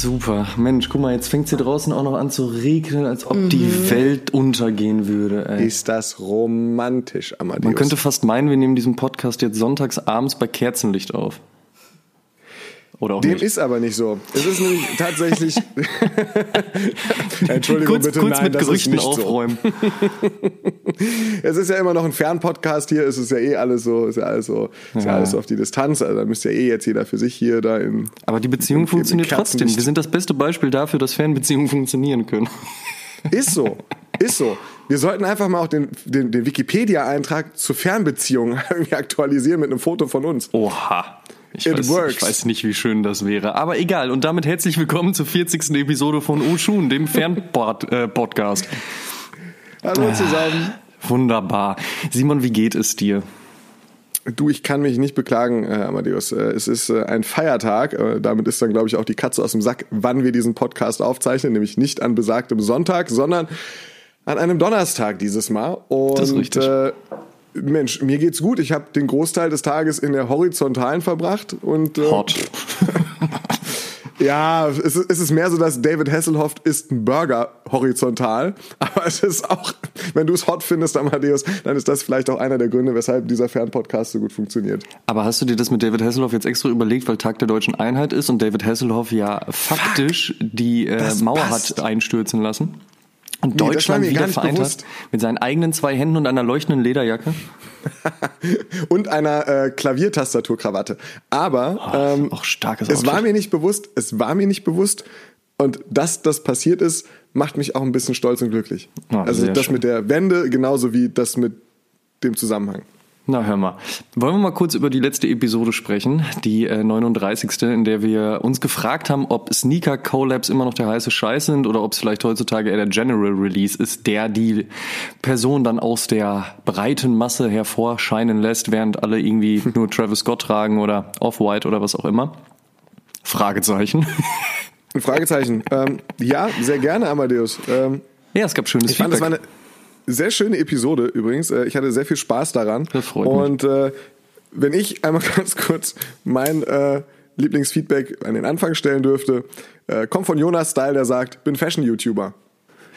Super. Mensch, guck mal, jetzt fängt es hier draußen auch noch an zu regnen, als ob mhm. die Welt untergehen würde. Ey. Ist das romantisch, Amadeus? Man könnte fast meinen, wir nehmen diesen Podcast jetzt sonntags abends bei Kerzenlicht auf. Oder auch Dem nicht. ist aber nicht so. Es ist nämlich tatsächlich. Entschuldigung kurz, bitte, kurz nein, mit das Gerüchten ist nicht aufräumen. So. es ist ja immer noch ein Fernpodcast hier. Es ist ja eh alles so, ist ja alles so, ist ja. ja alles so auf die Distanz. Also da müsste ja eh jetzt jeder für sich hier da im. Aber die Beziehung im, funktioniert trotzdem. Wir sind das beste Beispiel dafür, dass Fernbeziehungen funktionieren können. Ist so, ist so. Wir sollten einfach mal auch den, den, den Wikipedia-Eintrag zur Fernbeziehung irgendwie aktualisieren mit einem Foto von uns. Oha. Ich weiß, ich weiß, nicht, wie schön das wäre. Aber egal. Und damit herzlich willkommen zur 40. Episode von Oshun, dem Fernpodcast. Äh, Hallo zusammen. Ah, wunderbar. Simon, wie geht es dir? Du, ich kann mich nicht beklagen, äh, Amadeus. Äh, es ist äh, ein Feiertag. Äh, damit ist dann, glaube ich, auch die Katze aus dem Sack, wann wir diesen Podcast aufzeichnen. Nämlich nicht an besagtem Sonntag, sondern an einem Donnerstag dieses Mal. Und, das ist richtig. Mensch, mir geht's gut. Ich habe den Großteil des Tages in der Horizontalen verbracht und äh, Hot. ja, es ist, es ist mehr so, dass David Hasselhoff isst ein Burger horizontal, aber es ist auch, wenn du es hot findest, Amadeus, dann ist das vielleicht auch einer der Gründe, weshalb dieser Fernpodcast so gut funktioniert. Aber hast du dir das mit David Hasselhoff jetzt extra überlegt, weil Tag der deutschen Einheit ist und David Hasselhoff ja faktisch Fuck, die äh, Mauer passt. hat einstürzen lassen? Und nee, Deutschland wieder vereint bewusst. hat mit seinen eigenen zwei Händen und einer leuchtenden Lederjacke. und einer äh, Klaviertastaturkrawatte. Aber oh, ähm, auch starkes es war mir nicht bewusst, es war mir nicht bewusst. Und dass das passiert ist, macht mich auch ein bisschen stolz und glücklich. Oh, also das schön. mit der Wende genauso wie das mit dem Zusammenhang. Na, hör mal. Wollen wir mal kurz über die letzte Episode sprechen, die äh, 39., in der wir uns gefragt haben, ob Sneaker Collabs immer noch der heiße Scheiß sind oder ob es vielleicht heutzutage eher der General Release ist, der die Person dann aus der breiten Masse hervorscheinen lässt, während alle irgendwie nur Travis Scott tragen oder Off-White oder was auch immer. Fragezeichen. Fragezeichen. ähm, ja, sehr gerne, Amadeus. Ähm, ja, es gab schönes ich Feedback. Fand, sehr schöne Episode übrigens. Äh, ich hatte sehr viel Spaß daran. Das freut mich. Und äh, wenn ich einmal ganz kurz mein äh, Lieblingsfeedback an den Anfang stellen dürfte, äh, kommt von Jonas Style, der sagt, bin Fashion-YouTuber.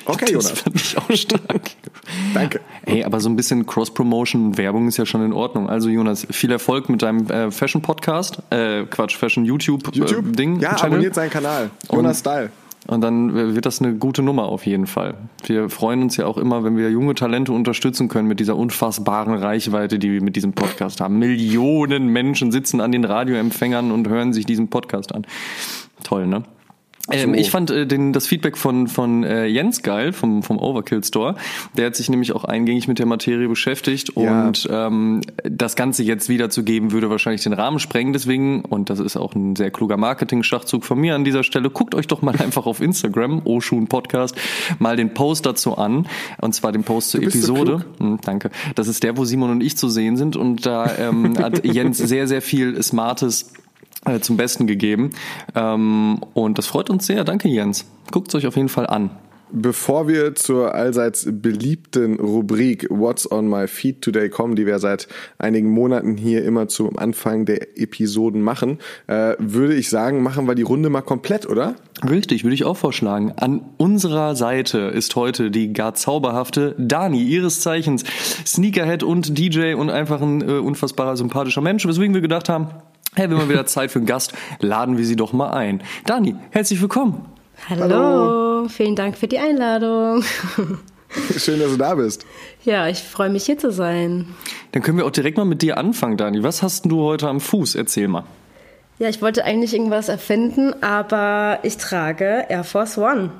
Okay, Jonas. Das fand ich auch stark. Danke. Ey, aber so ein bisschen Cross-Promotion, Werbung ist ja schon in Ordnung. Also Jonas, viel Erfolg mit deinem äh, Fashion-Podcast, äh, Quatsch, Fashion-YouTube-Ding. YouTube? Äh, ja, Channel. abonniert seinen Kanal. Jonas Und Style. Und dann wird das eine gute Nummer auf jeden Fall. Wir freuen uns ja auch immer, wenn wir junge Talente unterstützen können mit dieser unfassbaren Reichweite, die wir mit diesem Podcast haben. Millionen Menschen sitzen an den Radioempfängern und hören sich diesen Podcast an. Toll, ne? Ähm, ich fand äh, den, das Feedback von, von äh, Jens geil, vom, vom Overkill Store. Der hat sich nämlich auch eingängig mit der Materie beschäftigt ja. und ähm, das Ganze jetzt wiederzugeben, würde wahrscheinlich den Rahmen sprengen. Deswegen, und das ist auch ein sehr kluger Marketing-Schachzug von mir an dieser Stelle, guckt euch doch mal einfach auf Instagram, Oshun Podcast, mal den Post dazu an. Und zwar den Post zur Episode. So hm, danke. Das ist der, wo Simon und ich zu sehen sind. Und da ähm, hat Jens sehr, sehr viel Smartes zum Besten gegeben. Ähm, und das freut uns sehr. Danke, Jens. Guckt es euch auf jeden Fall an. Bevor wir zur allseits beliebten Rubrik What's on my feed today kommen, die wir seit einigen Monaten hier immer zum Anfang der Episoden machen, äh, würde ich sagen, machen wir die Runde mal komplett, oder? Richtig, würde ich auch vorschlagen. An unserer Seite ist heute die gar zauberhafte Dani, ihres Zeichens Sneakerhead und DJ und einfach ein äh, unfassbarer sympathischer Mensch, weswegen wir gedacht haben, Hey, wenn mal wieder Zeit für einen Gast, laden wir sie doch mal ein. Dani, herzlich willkommen. Hallo, Hallo. vielen Dank für die Einladung. Schön, dass du da bist. Ja, ich freue mich hier zu sein. Dann können wir auch direkt mal mit dir anfangen, Dani. Was hast du heute am Fuß? Erzähl mal. Ja, ich wollte eigentlich irgendwas erfinden, aber ich trage Air Force One.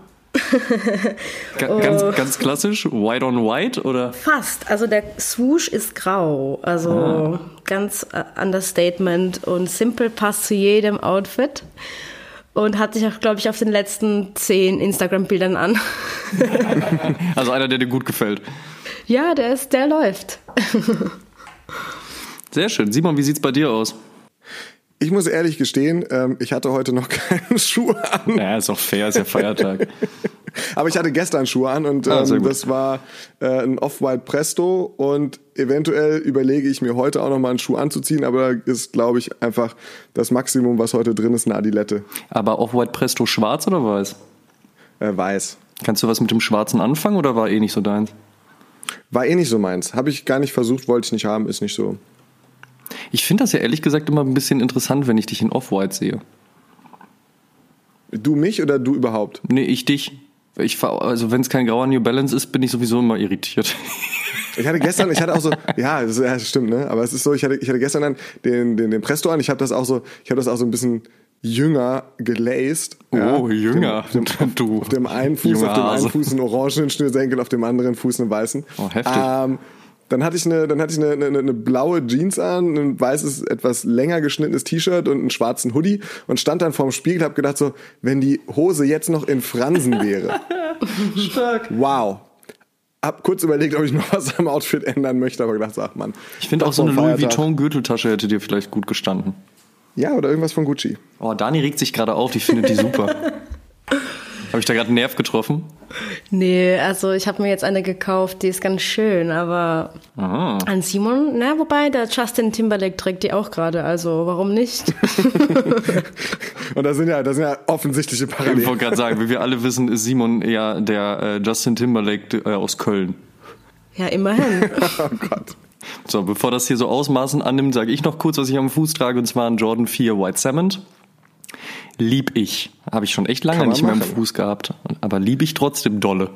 Ganz, ganz klassisch, white on white oder? Fast. Also der Swoosh ist grau. Also ah. ganz äh, Understatement und Simple passt zu jedem Outfit. Und hat sich auch, glaube ich, auf den letzten zehn Instagram-Bildern an. also einer, der dir gut gefällt. Ja, der ist, der läuft. Sehr schön. Simon, wie sieht's bei dir aus? Ich muss ehrlich gestehen, ähm, ich hatte heute noch keine Schuhe an. Ja, ist auch fair, ist ja Feiertag. Aber ich hatte gestern Schuhe an und ah, ähm, das war äh, ein Off-White Presto und eventuell überlege ich mir heute auch noch mal einen Schuh anzuziehen, aber da ist, glaube ich, einfach das Maximum, was heute drin ist, eine Adilette. Aber Off-White Presto schwarz oder weiß? Äh, weiß. Kannst du was mit dem Schwarzen anfangen oder war eh nicht so deins? War eh nicht so meins. Habe ich gar nicht versucht, wollte ich nicht haben, ist nicht so. Ich finde das ja ehrlich gesagt immer ein bisschen interessant, wenn ich dich in Off-White sehe. Du mich oder du überhaupt? Nee, ich dich. Ich also wenn es kein grauer New Balance ist, bin ich sowieso immer irritiert. Ich hatte gestern, ich hatte auch so, ja, das, ja, stimmt, ne? Aber es ist so, ich hatte, ich hatte gestern dann den, den, den Presto an. Ich habe das auch so, ich habe das auch so ein bisschen jünger gelaced. Oh, ja, jünger. Auf dem, auf, du. Auf dem einen Fuß, auf dem einen Fuß einen orangenen Schnürsenkel, auf dem anderen Fuß einen weißen. Oh, heftig. Ähm, dann hatte ich eine, dann hatte ich eine, eine, eine blaue Jeans an, ein weißes, etwas länger geschnittenes T-Shirt und einen schwarzen Hoodie und stand dann vorm Spiegel, habe gedacht so, wenn die Hose jetzt noch in Fransen wäre. Stark. Wow. Hab kurz überlegt, ob ich noch was am Outfit ändern möchte, aber gedacht, ach man. Ich finde auch so eine Louis Vuitton Gürteltasche hätte dir vielleicht gut gestanden. Ja, oder irgendwas von Gucci. Oh, Dani regt sich gerade auf, die findet die super. Habe ich da gerade einen Nerv getroffen? Nee, also ich habe mir jetzt eine gekauft, die ist ganz schön, aber Aha. an Simon, na, wobei der Justin Timberlake trägt die auch gerade, also warum nicht? Und da sind ja, das sind ja offensichtliche Parallelen. Ich wollte gerade sagen, wie wir alle wissen, ist Simon eher der äh, Justin Timberlake äh, aus Köln. Ja, immerhin. oh Gott. So, bevor das hier so Ausmaßen annimmt, sage ich noch kurz, was ich am Fuß trage, und zwar ein Jordan 4 White Cement lieb ich. Habe ich schon echt lange nicht mehr im Fuß gehabt. Aber lieb ich trotzdem dolle.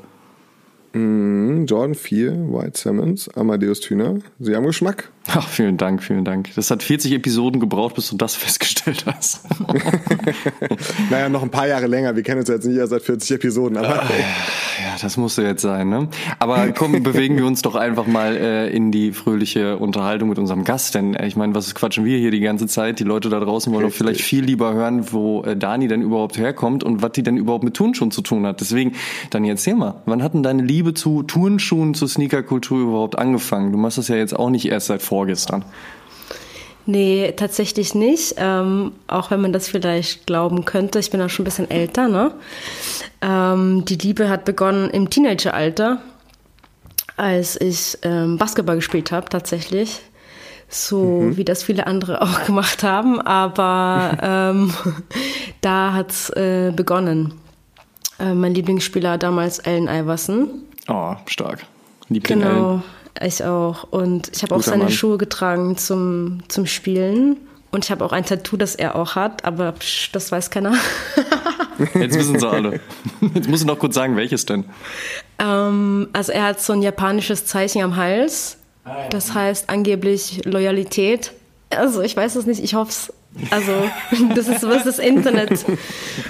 Mm, Jordan 4, White Simmons, Amadeus Thüner. Sie haben Geschmack. Ach, vielen Dank, vielen Dank. Das hat 40 Episoden gebraucht, bis du das festgestellt hast. naja, noch ein paar Jahre länger. Wir kennen uns jetzt nicht erst seit 40 Episoden. Aber äh, ja, das musste jetzt sein. Ne? Aber komm, bewegen wir uns doch einfach mal äh, in die fröhliche Unterhaltung mit unserem Gast. Denn äh, ich meine, was quatschen wir hier die ganze Zeit? Die Leute da draußen wollen Richtig. doch vielleicht viel lieber hören, wo äh, Dani denn überhaupt herkommt und was die denn überhaupt mit Turnschuhen zu tun hat. Deswegen, Dani, erzähl mal, wann hat denn deine Liebe zu Turnschuhen, zu Sneakerkultur überhaupt angefangen? Du machst das ja jetzt auch nicht erst seit vorgestern. Nee, tatsächlich nicht. Ähm, auch wenn man das vielleicht glauben könnte. Ich bin auch schon ein bisschen älter. Ne? Ähm, die Liebe hat begonnen im Teenageralter, als ich ähm, Basketball gespielt habe, tatsächlich. So mhm. wie das viele andere auch gemacht haben. Aber ähm, da hat es äh, begonnen. Äh, mein Lieblingsspieler damals Allen Iverson. Oh, stark. Liebling genau. Allen. Ich auch. Und ich habe auch seine Mann. Schuhe getragen zum, zum Spielen. Und ich habe auch ein Tattoo, das er auch hat, aber psch, das weiß keiner. Jetzt wissen sie alle. Jetzt musst du noch kurz sagen, welches denn? Ähm, also er hat so ein japanisches Zeichen am Hals. Das heißt angeblich Loyalität. Also ich weiß es nicht, ich hoffe es. Also das ist, was das Internet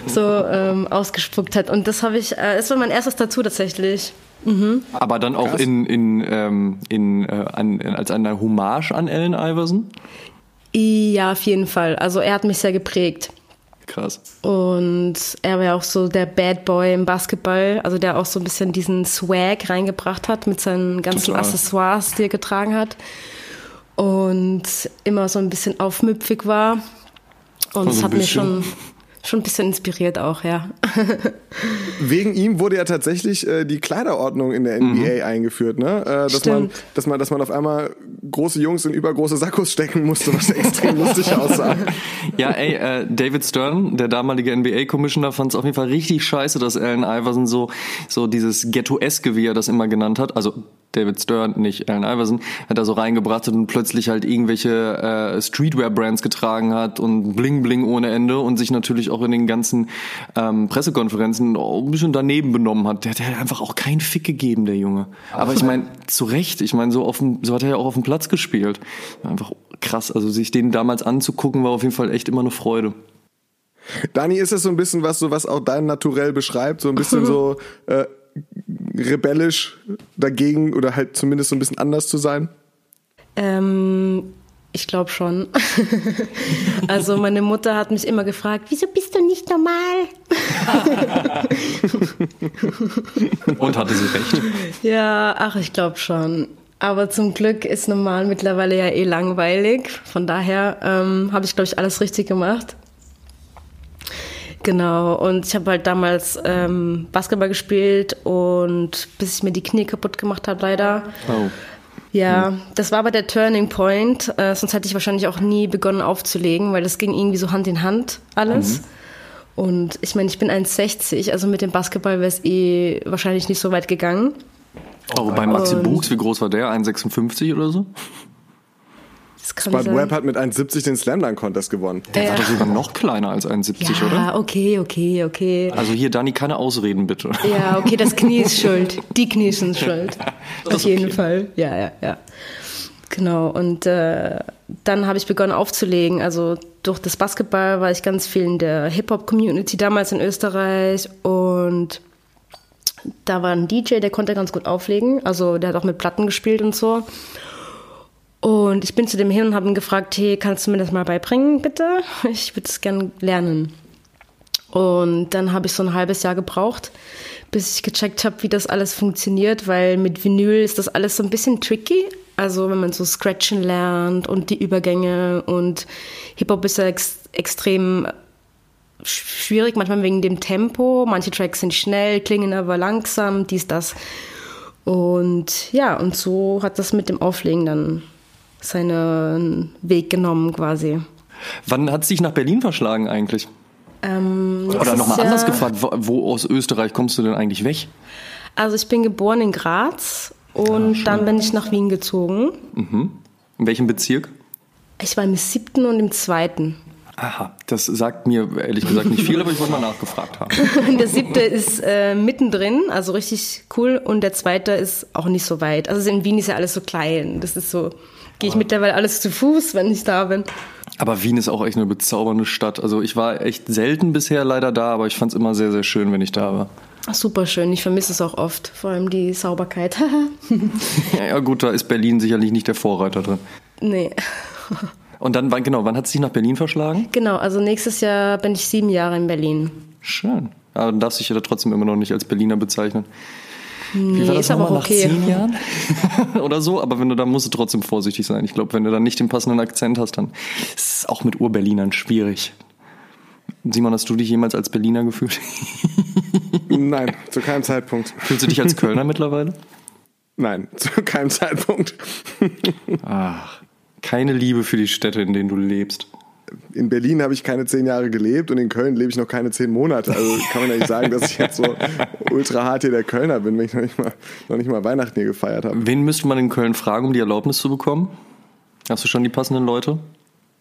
so ähm, ausgespuckt hat. Und das habe ich, äh, es war mein erstes Tattoo tatsächlich. Mhm. Aber dann auch in, in, ähm, in, äh, an, als eine Hommage an Allen Iverson? Ja, auf jeden Fall. Also er hat mich sehr geprägt. Krass. Und er war ja auch so der Bad Boy im Basketball, also der auch so ein bisschen diesen Swag reingebracht hat mit seinen ganzen Total. Accessoires, die er getragen hat. Und immer so ein bisschen aufmüpfig war. Und das hat mir schon schon ein bisschen inspiriert auch, ja. Wegen ihm wurde ja tatsächlich äh, die Kleiderordnung in der NBA mhm. eingeführt, ne? Äh, dass Stimmt. man, dass man, dass man auf einmal große Jungs in übergroße Sackos stecken musste, was extrem lustig aussah. Ja, ey, äh, David Stern, der damalige NBA-Commissioner, fand es auf jeden Fall richtig scheiße, dass Allen Iverson so, so dieses Ghetto-eske, wie er das immer genannt hat, also David Stern, nicht Allen Iverson, hat da so reingebracht und plötzlich halt irgendwelche äh, Streetwear-Brands getragen hat und Bling Bling ohne Ende und sich natürlich auch in den ganzen ähm, Pressekonferenzen ein bisschen daneben benommen hat. Der hat ja einfach auch keinen Fick gegeben, der Junge. Aber ich meine, zu Recht, ich meine, so, auf dem, so hat er ja auch auf dem Platz gespielt. Einfach krass, also sich den damals anzugucken, war auf jeden Fall echt immer eine Freude. Dani, ist das so ein bisschen was, so was auch dein Naturell beschreibt? So ein bisschen so äh, rebellisch dagegen oder halt zumindest so ein bisschen anders zu sein? Ähm, ich glaube schon. also meine Mutter hat mich immer gefragt, wieso bist du nicht normal? Und hatte sie recht? Ja, ach, ich glaube schon. Aber zum Glück ist normal mittlerweile ja eh langweilig. Von daher ähm, habe ich, glaube ich, alles richtig gemacht. Genau, und ich habe halt damals ähm, Basketball gespielt und bis ich mir die Knie kaputt gemacht habe, leider. Oh. Ja, das war aber der Turning Point. Äh, sonst hätte ich wahrscheinlich auch nie begonnen aufzulegen, weil das ging irgendwie so Hand in Hand alles. Und ich meine, ich bin 1,60, also mit dem Basketball wäre es eh wahrscheinlich nicht so weit gegangen. Oh, wobei Maxi Buchs, wie groß war der? 1,56 oder so? Spud. Webb hat mit 1,70 den Slam Dunk Contest gewonnen. Der war doch sogar noch kleiner als 1,70, oder? Ja, okay, okay, okay. Also hier, Dani, keine Ausreden, bitte. Ja, okay, das Knie ist schuld. Die Knie sind schuld. Auf jeden Fall. Ja, ja, ja. Genau. Und äh, dann habe ich begonnen aufzulegen. Also durch das Basketball war ich ganz viel in der Hip-Hop-Community damals in Österreich. Und da war ein DJ, der konnte ganz gut auflegen. Also der hat auch mit Platten gespielt und so. Und ich bin zu dem hin und habe ihn gefragt, hey, kannst du mir das mal beibringen, bitte? Ich würde es gerne lernen. Und dann habe ich so ein halbes Jahr gebraucht, bis ich gecheckt habe, wie das alles funktioniert, weil mit Vinyl ist das alles so ein bisschen tricky. Also wenn man so Scratchen lernt und die Übergänge und Hip-Hop ist ja ex extrem sch- schwierig, manchmal wegen dem Tempo. Manche Tracks sind schnell, klingen aber langsam, dies, das. Und ja, und so hat das mit dem Auflegen dann seinen Weg genommen quasi. Wann hat es dich nach Berlin verschlagen eigentlich? Ähm, Oder nochmal ja- anders gefragt, wo, wo aus Österreich kommst du denn eigentlich weg? Also ich bin geboren in Graz und dann bin ich nach Wien gezogen. In welchem Bezirk? Ich war im siebten und im zweiten. Aha, das sagt mir ehrlich gesagt nicht viel, aber ich wollte mal nachgefragt haben. Der siebte ist äh, mittendrin, also richtig cool. Und der zweite ist auch nicht so weit. Also in Wien ist ja alles so klein. Das ist so, gehe ich mittlerweile alles zu Fuß, wenn ich da bin. Aber Wien ist auch echt eine bezaubernde Stadt. Also ich war echt selten bisher leider da, aber ich fand es immer sehr, sehr schön, wenn ich da war. Ach, super schön, ich vermisse es auch oft. Vor allem die Sauberkeit. Ja, ja gut, da ist Berlin sicherlich nicht der Vorreiter drin. nee. Und dann, wann, genau, wann hat es dich nach Berlin verschlagen? Genau, also nächstes Jahr bin ich sieben Jahre in Berlin. Schön. Aber dann darfst du dich ja trotzdem immer noch nicht als Berliner bezeichnen. Wie Nee, ist aber nochmal, auch okay. Nach zehn Jahren? Oder so, aber wenn du da musst du trotzdem vorsichtig sein. Ich glaube, wenn du dann nicht den passenden Akzent hast, dann ist es auch mit Urberlinern schwierig. Simon, hast du dich jemals als Berliner gefühlt? Nein, zu keinem Zeitpunkt. Fühlst du dich als Kölner mittlerweile? Nein, zu keinem Zeitpunkt. Ach, keine Liebe für die Städte, in denen du lebst. In Berlin habe ich keine zehn Jahre gelebt und in Köln lebe ich noch keine zehn Monate. Also kann man ja nicht sagen, dass ich jetzt so ultra hart hier der Kölner bin, wenn ich noch nicht mal, noch nicht mal Weihnachten hier gefeiert habe. Wen müsste man in Köln fragen, um die Erlaubnis zu bekommen? Hast du schon die passenden Leute?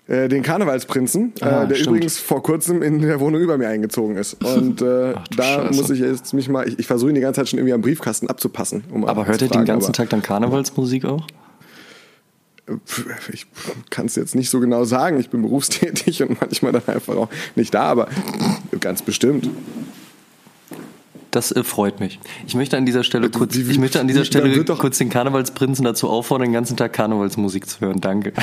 Äh, den Karnevalsprinzen, Ah, äh, der stimmt. übrigens vor kurzem in der Wohnung über mir eingezogen ist. Und äh, Ach da Scheiße. muss ich jetzt mich mal, ich, ich versuche ihn die ganze Zeit schon irgendwie am Briefkasten abzupassen. Um Aber hört er den ganzen aber, Tag dann Karnevalsmusik auch? Ich kann es jetzt nicht so genau sagen. Ich bin berufstätig und manchmal dann einfach auch nicht da, aber ganz bestimmt. Das äh, freut mich. Ich möchte an dieser Stelle kurz, wie- wie- ich möchte an dieser Stelle kurz den Karnevalsprinzen dazu auffordern, den ganzen Tag Karnevalsmusik zu hören. Danke.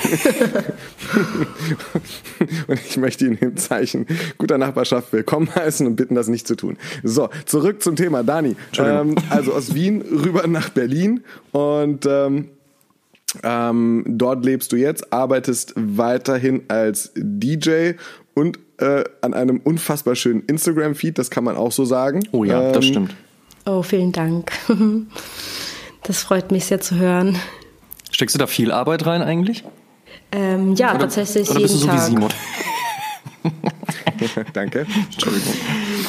Und ich möchte ihn im Zeichen guter Nachbarschaft willkommen heißen und bitten, das nicht zu tun. So, zurück zum Thema. Dani, ähm, also aus Wien rüber nach Berlin und ähm, ähm, dort lebst du jetzt, arbeitest weiterhin als DJ und äh, an einem unfassbar schönen Instagram-Feed, das kann man auch so sagen. Oh ja, das Ähm, stimmt. Oh, vielen Dank. Das freut mich sehr zu hören. Steckst du da viel Arbeit rein eigentlich? Ähm, ja, tatsächlich Oder bist du jeden so wie Tag. Simon? Danke. Entschuldigung.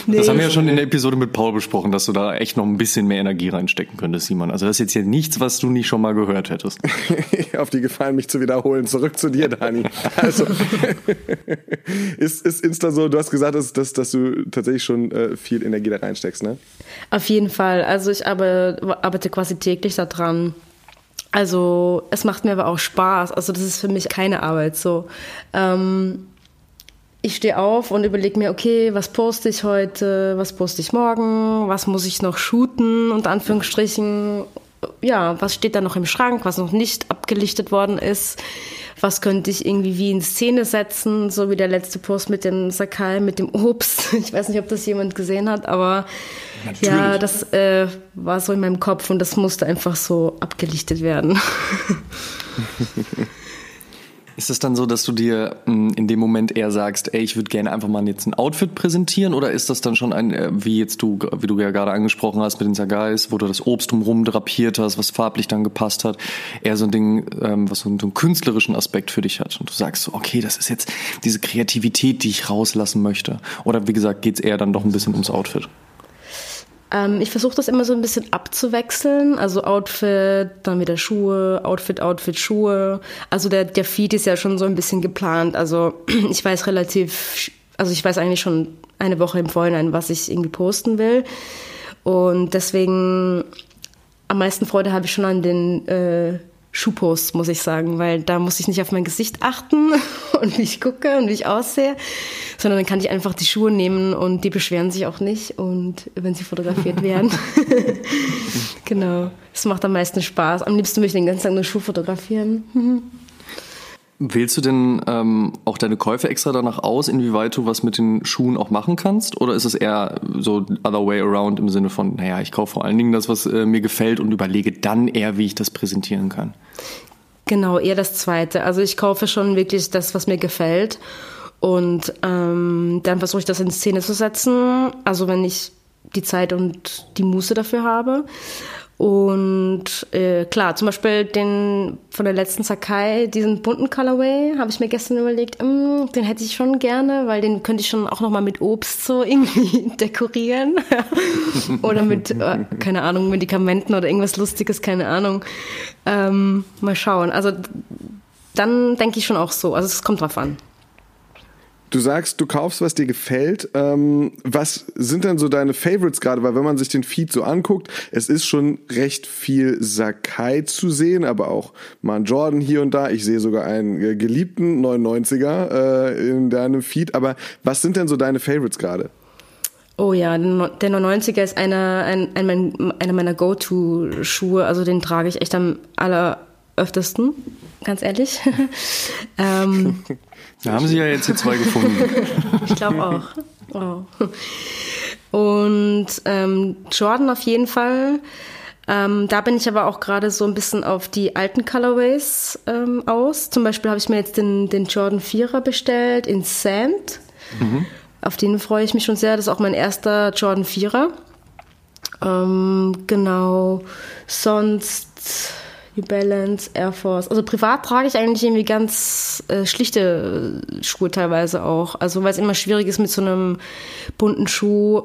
Nee, Das haben wir ja schon in der Episode mit Paul besprochen, dass du da echt noch ein bisschen mehr Energie reinstecken könntest, Simon. Also das ist jetzt hier nichts, was du nicht schon mal gehört hättest. Auf die Gefallen, mich zu wiederholen. Zurück zu dir, Dani. Also, ist, ist Insta so, du hast gesagt, dass, dass, dass du tatsächlich schon äh, viel Energie da reinsteckst, ne? Auf jeden Fall. Also ich arbeite, arbeite quasi täglich daran. Also es macht mir aber auch Spaß. Also das ist für mich keine Arbeit so. Ähm, ich stehe auf und überlege mir, okay, was poste ich heute, was poste ich morgen, was muss ich noch shooten, unter Anführungsstrichen. Ja, was steht da noch im Schrank, was noch nicht abgelichtet worden ist, was könnte ich irgendwie wie in Szene setzen, so wie der letzte Post mit dem Sakai, mit dem Obst. Ich weiß nicht, ob das jemand gesehen hat, aber Natürlich. ja, das äh, war so in meinem Kopf und das musste einfach so abgelichtet werden. Ist es dann so, dass du dir hm, in dem Moment eher sagst, ey, ich würde gerne einfach mal jetzt ein Outfit präsentieren oder ist das dann schon ein, äh, wie jetzt du, wie du ja gerade angesprochen hast mit den Sagais, wo du das Obst drumherum drapiert hast, was farblich dann gepasst hat, eher so ein Ding, ähm, was so einen, so einen künstlerischen Aspekt für dich hat und du sagst so, okay, das ist jetzt diese Kreativität, die ich rauslassen möchte. Oder wie gesagt, geht's eher dann doch ein bisschen ums Outfit? Ähm, ich versuche das immer so ein bisschen abzuwechseln. Also Outfit, dann wieder Schuhe, Outfit, Outfit, Schuhe. Also der, der Feed ist ja schon so ein bisschen geplant. Also ich weiß relativ, also ich weiß eigentlich schon eine Woche im Vorhinein, was ich irgendwie posten will. Und deswegen am meisten Freude habe ich schon an den äh, Schuhpost, muss ich sagen, weil da muss ich nicht auf mein Gesicht achten und wie ich gucke und wie ich aussehe, sondern dann kann ich einfach die Schuhe nehmen und die beschweren sich auch nicht und wenn sie fotografiert werden. genau. Es macht am meisten Spaß. Am liebsten möchte ich den ganzen Tag nur Schuh fotografieren. Wählst du denn ähm, auch deine Käufe extra danach aus, inwieweit du was mit den Schuhen auch machen kannst? Oder ist es eher so other way around im Sinne von, naja, ich kaufe vor allen Dingen das, was äh, mir gefällt und überlege dann eher, wie ich das präsentieren kann? Genau, eher das Zweite. Also ich kaufe schon wirklich das, was mir gefällt. Und ähm, dann versuche ich das in Szene zu setzen. Also wenn ich die Zeit und die Muße dafür habe. Und äh, klar, zum Beispiel den von der letzten Sakai, diesen bunten Colorway, habe ich mir gestern überlegt, mm, den hätte ich schon gerne, weil den könnte ich schon auch nochmal mit Obst so irgendwie dekorieren. oder mit, äh, keine Ahnung, Medikamenten oder irgendwas Lustiges, keine Ahnung. Ähm, mal schauen. Also dann denke ich schon auch so. Also es kommt drauf an. Du sagst, du kaufst, was dir gefällt. Ähm, was sind denn so deine Favorites gerade? Weil wenn man sich den Feed so anguckt, es ist schon recht viel Sakai zu sehen, aber auch Man Jordan hier und da. Ich sehe sogar einen äh, geliebten 99er äh, in deinem Feed. Aber was sind denn so deine Favorites gerade? Oh ja, der 99er ist einer, ein, ein, einer meiner Go-To-Schuhe. Also den trage ich echt am alleröftesten, ganz ehrlich. ähm, da haben Sie ja jetzt hier zwei gefunden. ich glaube auch. Wow. Und ähm, Jordan auf jeden Fall. Ähm, da bin ich aber auch gerade so ein bisschen auf die alten Colorways ähm, aus. Zum Beispiel habe ich mir jetzt den, den Jordan 4er bestellt in Sand. Mhm. Auf den freue ich mich schon sehr. Das ist auch mein erster Jordan 4er. Ähm, genau. Sonst New Balance, Air Force. Also privat trage ich eigentlich irgendwie ganz äh, schlichte Schuhe teilweise auch. Also weil es immer schwierig ist mit so einem bunten Schuh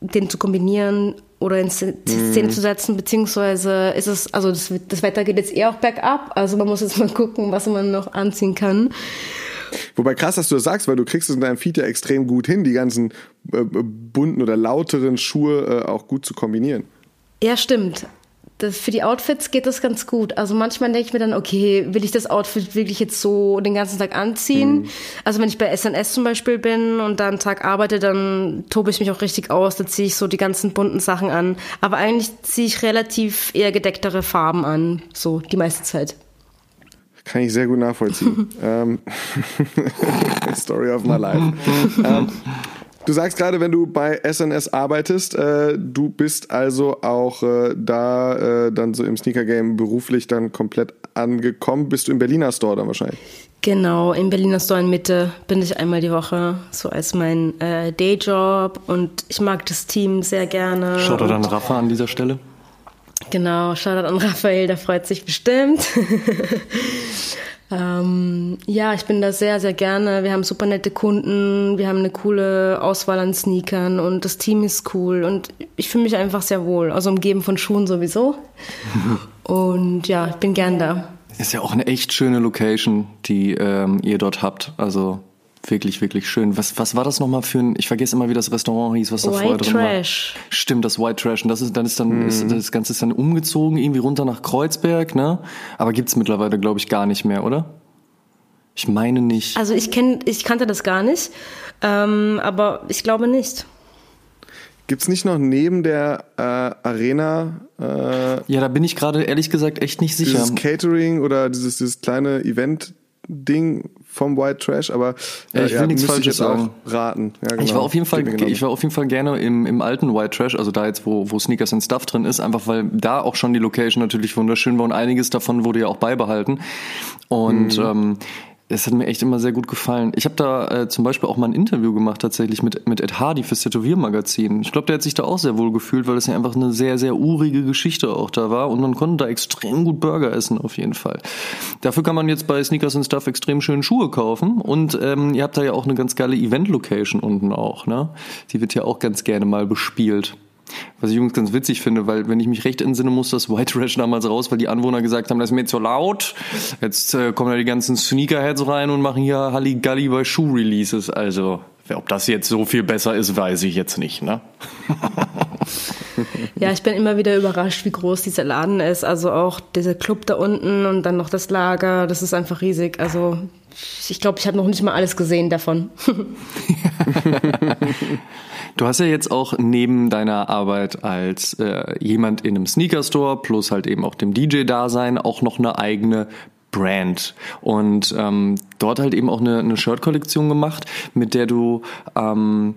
den zu kombinieren oder in Szene mhm. zu setzen, beziehungsweise ist es, also das, das, Wetter geht jetzt eh auch bergab, also man muss jetzt mal gucken, was man noch anziehen kann. Wobei krass, dass du das sagst, weil du kriegst es in deinem Feed ja extrem gut hin, die ganzen äh, bunten oder lauteren Schuhe äh, auch gut zu kombinieren. Ja, stimmt das, für die Outfits geht das ganz gut. Also manchmal denke ich mir dann, okay, will ich das Outfit wirklich jetzt so den ganzen Tag anziehen? Mhm. Also wenn ich bei SNS zum Beispiel bin und dann einen Tag arbeite, dann tobe ich mich auch richtig aus. Da ziehe ich so die ganzen bunten Sachen an. Aber eigentlich ziehe ich relativ eher gedecktere Farben an, so die meiste Zeit. Kann ich sehr gut nachvollziehen. ähm, Story of my life. ähm, Du sagst gerade, wenn du bei SNS arbeitest, äh, du bist also auch äh, da äh, dann so im Sneaker-Game beruflich dann komplett angekommen. Bist du im Berliner Store dann wahrscheinlich? Genau, im Berliner Store in Mitte bin ich einmal die Woche, so als mein äh, Dayjob und ich mag das Team sehr gerne. Schaut er dann Rafa an dieser Stelle? Genau, Shoutout an Raphael, der freut sich bestimmt. Ähm, ja, ich bin da sehr, sehr gerne. Wir haben super nette Kunden, wir haben eine coole Auswahl an Sneakern und das Team ist cool und ich fühle mich einfach sehr wohl. Also umgeben von Schuhen sowieso. und ja, ich bin gern da. Ist ja auch eine echt schöne Location, die ähm, ihr dort habt. Also wirklich, wirklich schön. Was, was war das nochmal für ein, ich vergesse immer, wie das Restaurant hieß, was da vorher drin Trash. war. Stimmt, das White Trash. Und das ist, dann ist dann, mhm. ist, das Ganze ist dann umgezogen, irgendwie runter nach Kreuzberg, ne? Aber gibt's mittlerweile, glaube ich, gar nicht mehr, oder? Ich meine nicht. Also ich kenn, ich kannte das gar nicht, ähm, aber ich glaube nicht. Gibt es nicht noch neben der äh, Arena äh, ja, da bin ich gerade ehrlich gesagt echt nicht sicher. dieses Catering oder dieses, dieses kleine Event-Ding vom White Trash? Aber äh, Ja, ich will nichts müsste Falsches sagen. raten. Ja, Ich genau. war auf jeden Fall, genauso. ich war auf jeden Fall gerne im, im alten White Trash, also da jetzt, wo, wo Sneakers and Stuff drin ist, einfach weil da auch schon die Location natürlich wunderschön war und einiges davon wurde ja auch beibehalten. Und Mhm. ähm, es hat mir echt immer sehr gut gefallen. Ich habe da äh, zum Beispiel auch mal ein Interview gemacht tatsächlich mit, mit Ed Hardy fürs Tätowiermagazin. Ich glaube, der hat sich da auch sehr wohl gefühlt, weil das ja einfach eine sehr, sehr urige Geschichte auch da war und man konnte da extrem gut Burger essen auf jeden Fall. Dafür kann man jetzt bei Sneakers and Stuff extrem schön Schuhe kaufen und ähm, ihr habt da ja auch eine ganz geile Event-Location unten auch, ne? Die wird ja auch ganz gerne mal bespielt. Was ich übrigens ganz witzig finde, weil wenn ich mich recht entsinne, muss das White Trash damals raus, weil die Anwohner gesagt haben, das ist mir zu laut. Jetzt äh, kommen da die ganzen Sneakerheads rein und machen hier Halligalli bei Schuh-Releases. Also, ob das jetzt so viel besser ist, weiß ich jetzt nicht, ne? Ja, ich bin immer wieder überrascht, wie groß dieser Laden ist. Also auch dieser Club da unten und dann noch das Lager, das ist einfach riesig. Also ich glaube, ich habe noch nicht mal alles gesehen davon. Du hast ja jetzt auch neben deiner Arbeit als äh, jemand in einem Sneaker-Store plus halt eben auch dem DJ-Dasein auch noch eine eigene Brand und ähm, dort halt eben auch eine, eine Shirt-Kollektion gemacht, mit der du ähm,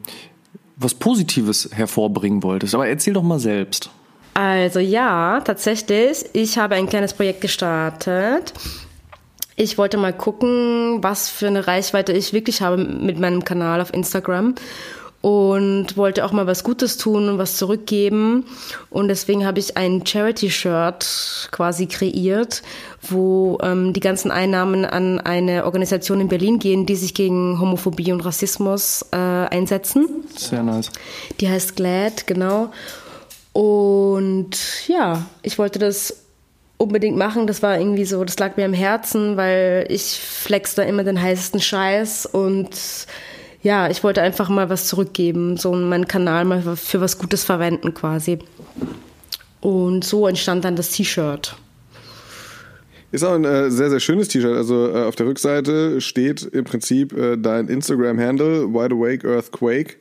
was Positives hervorbringen wolltest. Aber erzähl doch mal selbst. Also ja, tatsächlich. Ich habe ein kleines Projekt gestartet. Ich wollte mal gucken, was für eine Reichweite ich wirklich habe mit meinem Kanal auf Instagram und wollte auch mal was Gutes tun und was zurückgeben. Und deswegen habe ich ein Charity-Shirt quasi kreiert, wo ähm, die ganzen Einnahmen an eine Organisation in Berlin gehen, die sich gegen Homophobie und Rassismus äh, einsetzen. Sehr nice. Die heißt Glad, genau. Und ja, ich wollte das unbedingt machen. Das war irgendwie so, das lag mir am Herzen, weil ich flex da immer den heißesten Scheiß und ja, ich wollte einfach mal was zurückgeben, so meinen Kanal mal für was Gutes verwenden quasi. Und so entstand dann das T-Shirt. Ist auch ein äh, sehr, sehr schönes T-Shirt. Also äh, auf der Rückseite steht im Prinzip äh, dein Instagram-Handle, Wide Awake Earthquake.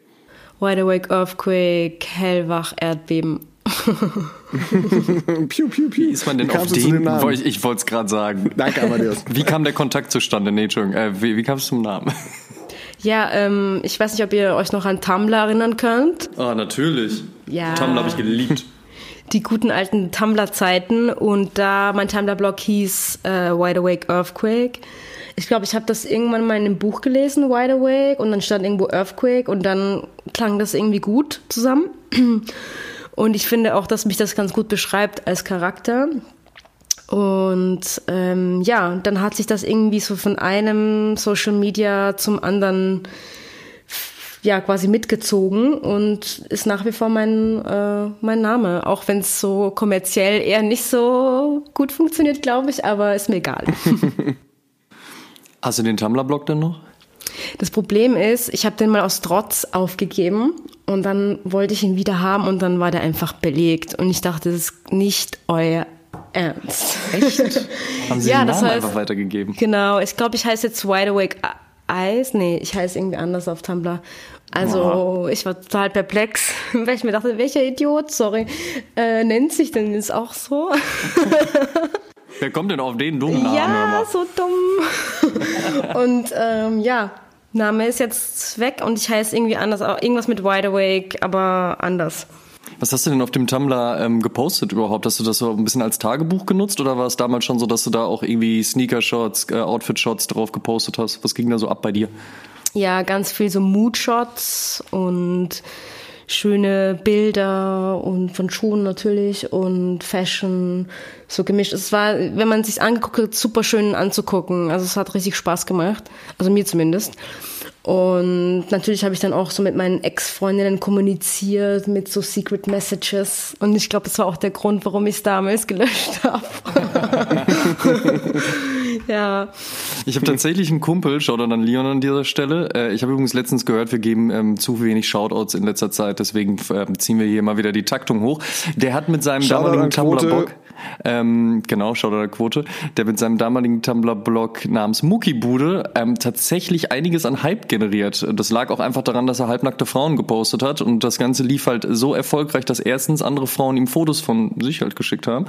Wide Awake Earthquake, hellwach Erdbeben. piu, piu, piu. Wie ist man denn Wie auf den? Namen? Ich, ich wollte es gerade sagen. Danke, Amadeus. Wie kam der Kontakt zustande? Nee, Entschuldigung. Äh, wie, wie kam es zum Namen? Ja, ähm, ich weiß nicht, ob ihr euch noch an Tumblr erinnern könnt. Ah, natürlich. Ja. Tumblr habe ich geliebt. die guten alten Tumblr-Zeiten und da mein Tumblr-Blog hieß äh, Wide Awake Earthquake. Ich glaube, ich habe das irgendwann mal in einem Buch gelesen, Wide Awake, und dann stand irgendwo Earthquake und dann klang das irgendwie gut zusammen. Und ich finde auch, dass mich das ganz gut beschreibt als Charakter. Und ähm, ja, dann hat sich das irgendwie so von einem Social Media zum anderen ja quasi mitgezogen und ist nach wie vor mein, äh, mein Name. Auch wenn es so kommerziell eher nicht so gut funktioniert, glaube ich, aber ist mir egal. Hast du den Tumblr-Blog denn noch? Das Problem ist, ich habe den mal aus Trotz aufgegeben und dann wollte ich ihn wieder haben und dann war der einfach belegt und ich dachte, das ist nicht euer Ernst. Echt? Haben sie Ja, den das Namen heißt- einfach weitergegeben? Genau, ich glaube, ich heiße jetzt Wide Awake Eyes. Nee, ich heiße irgendwie anders auf Tumblr. Also, ich war total perplex, weil ich mir dachte, welcher Idiot, sorry, äh, nennt sich denn jetzt auch so? Wer kommt denn auf den dummen Namen? ja, so dumm. und ähm, ja, Name ist jetzt weg und ich heiße irgendwie anders, auch irgendwas mit Wide Awake, aber anders. Was hast du denn auf dem Tumblr ähm, gepostet überhaupt? Hast du das so ein bisschen als Tagebuch genutzt oder war es damals schon so, dass du da auch irgendwie Sneaker-Shots, äh, Outfit-Shots drauf gepostet hast? Was ging da so ab bei dir? Ja, ganz viel so Mood-Shots und schöne Bilder und von Schuhen natürlich und Fashion so gemischt. Es war, wenn man sich angeguckt hat, super schön anzugucken. Also es hat richtig Spaß gemacht, also mir zumindest. Und natürlich habe ich dann auch so mit meinen Ex-Freundinnen kommuniziert mit so Secret Messages. Und ich glaube, das war auch der Grund, warum ich es damals gelöscht habe. ja. Ich habe tatsächlich einen Kumpel, Shoutout an Leon an dieser Stelle. Äh, ich habe übrigens letztens gehört, wir geben ähm, zu wenig Shoutouts in letzter Zeit, deswegen ähm, ziehen wir hier mal wieder die Taktung hoch. Der hat mit seinem Shoutout damaligen an. Tumblr-Blog... ähm, genau, Shoutout Quote, der mit seinem damaligen Tumblr-Blog namens Muckibude ähm, tatsächlich einiges an Hype generiert. Das lag auch einfach daran, dass er halbnackte Frauen gepostet hat und das Ganze lief halt so erfolgreich, dass erstens andere Frauen ihm Fotos von sich halt geschickt haben,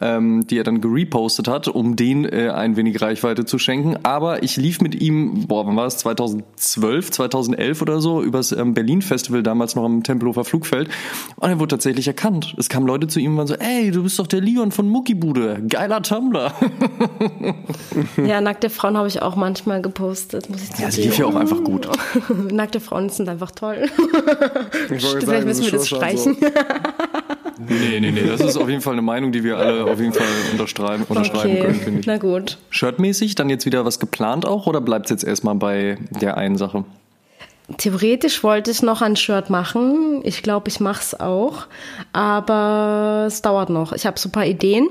ähm, die er dann gerepostet hat, um denen äh, ein wenig Reichweite zu schenken. Aber ich lief mit ihm, boah, wann war das, 2012, 2011 oder so, übers ähm, Berlin-Festival damals noch am Tempelhofer Flugfeld und er wurde tatsächlich erkannt. Es kamen Leute zu ihm und waren so, ey, du bist doch der Leon von Muckibude, geiler Tumblr. ja, nackte Frauen habe ich auch manchmal gepostet, muss ich zugeben. Ja, sie lief ja auch einfach gut. nackte Frauen sind einfach toll. Ich Vielleicht sagen, müssen wir das streichen. So. Nee, nee, nee, das ist auf jeden Fall eine Meinung, die wir alle auf jeden Fall unterschreiben, unterschreiben können, finde Okay, ich. na gut. Shirtmäßig dann jetzt wieder was geplant auch oder bleibt es jetzt erstmal bei der einen Sache? Theoretisch wollte ich noch ein Shirt machen. Ich glaube, ich mache es auch. Aber es dauert noch. Ich habe so ein paar Ideen.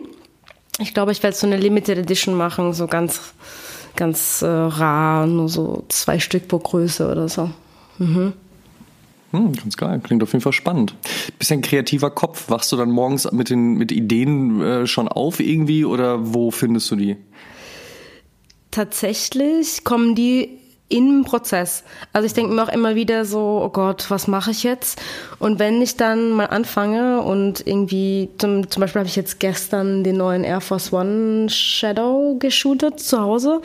Ich glaube, ich werde so eine Limited Edition machen, so ganz, ganz äh, rar, nur so zwei Stück pro Größe oder so. Hm, ganz geil, klingt auf jeden Fall spannend. Bisschen kreativer Kopf. Wachst du dann morgens mit den mit Ideen äh, schon auf irgendwie oder wo findest du die? Tatsächlich kommen die im Prozess. Also ich denke mir auch immer wieder so, oh Gott, was mache ich jetzt? Und wenn ich dann mal anfange und irgendwie, zum, zum Beispiel habe ich jetzt gestern den neuen Air Force One Shadow geshootet zu Hause.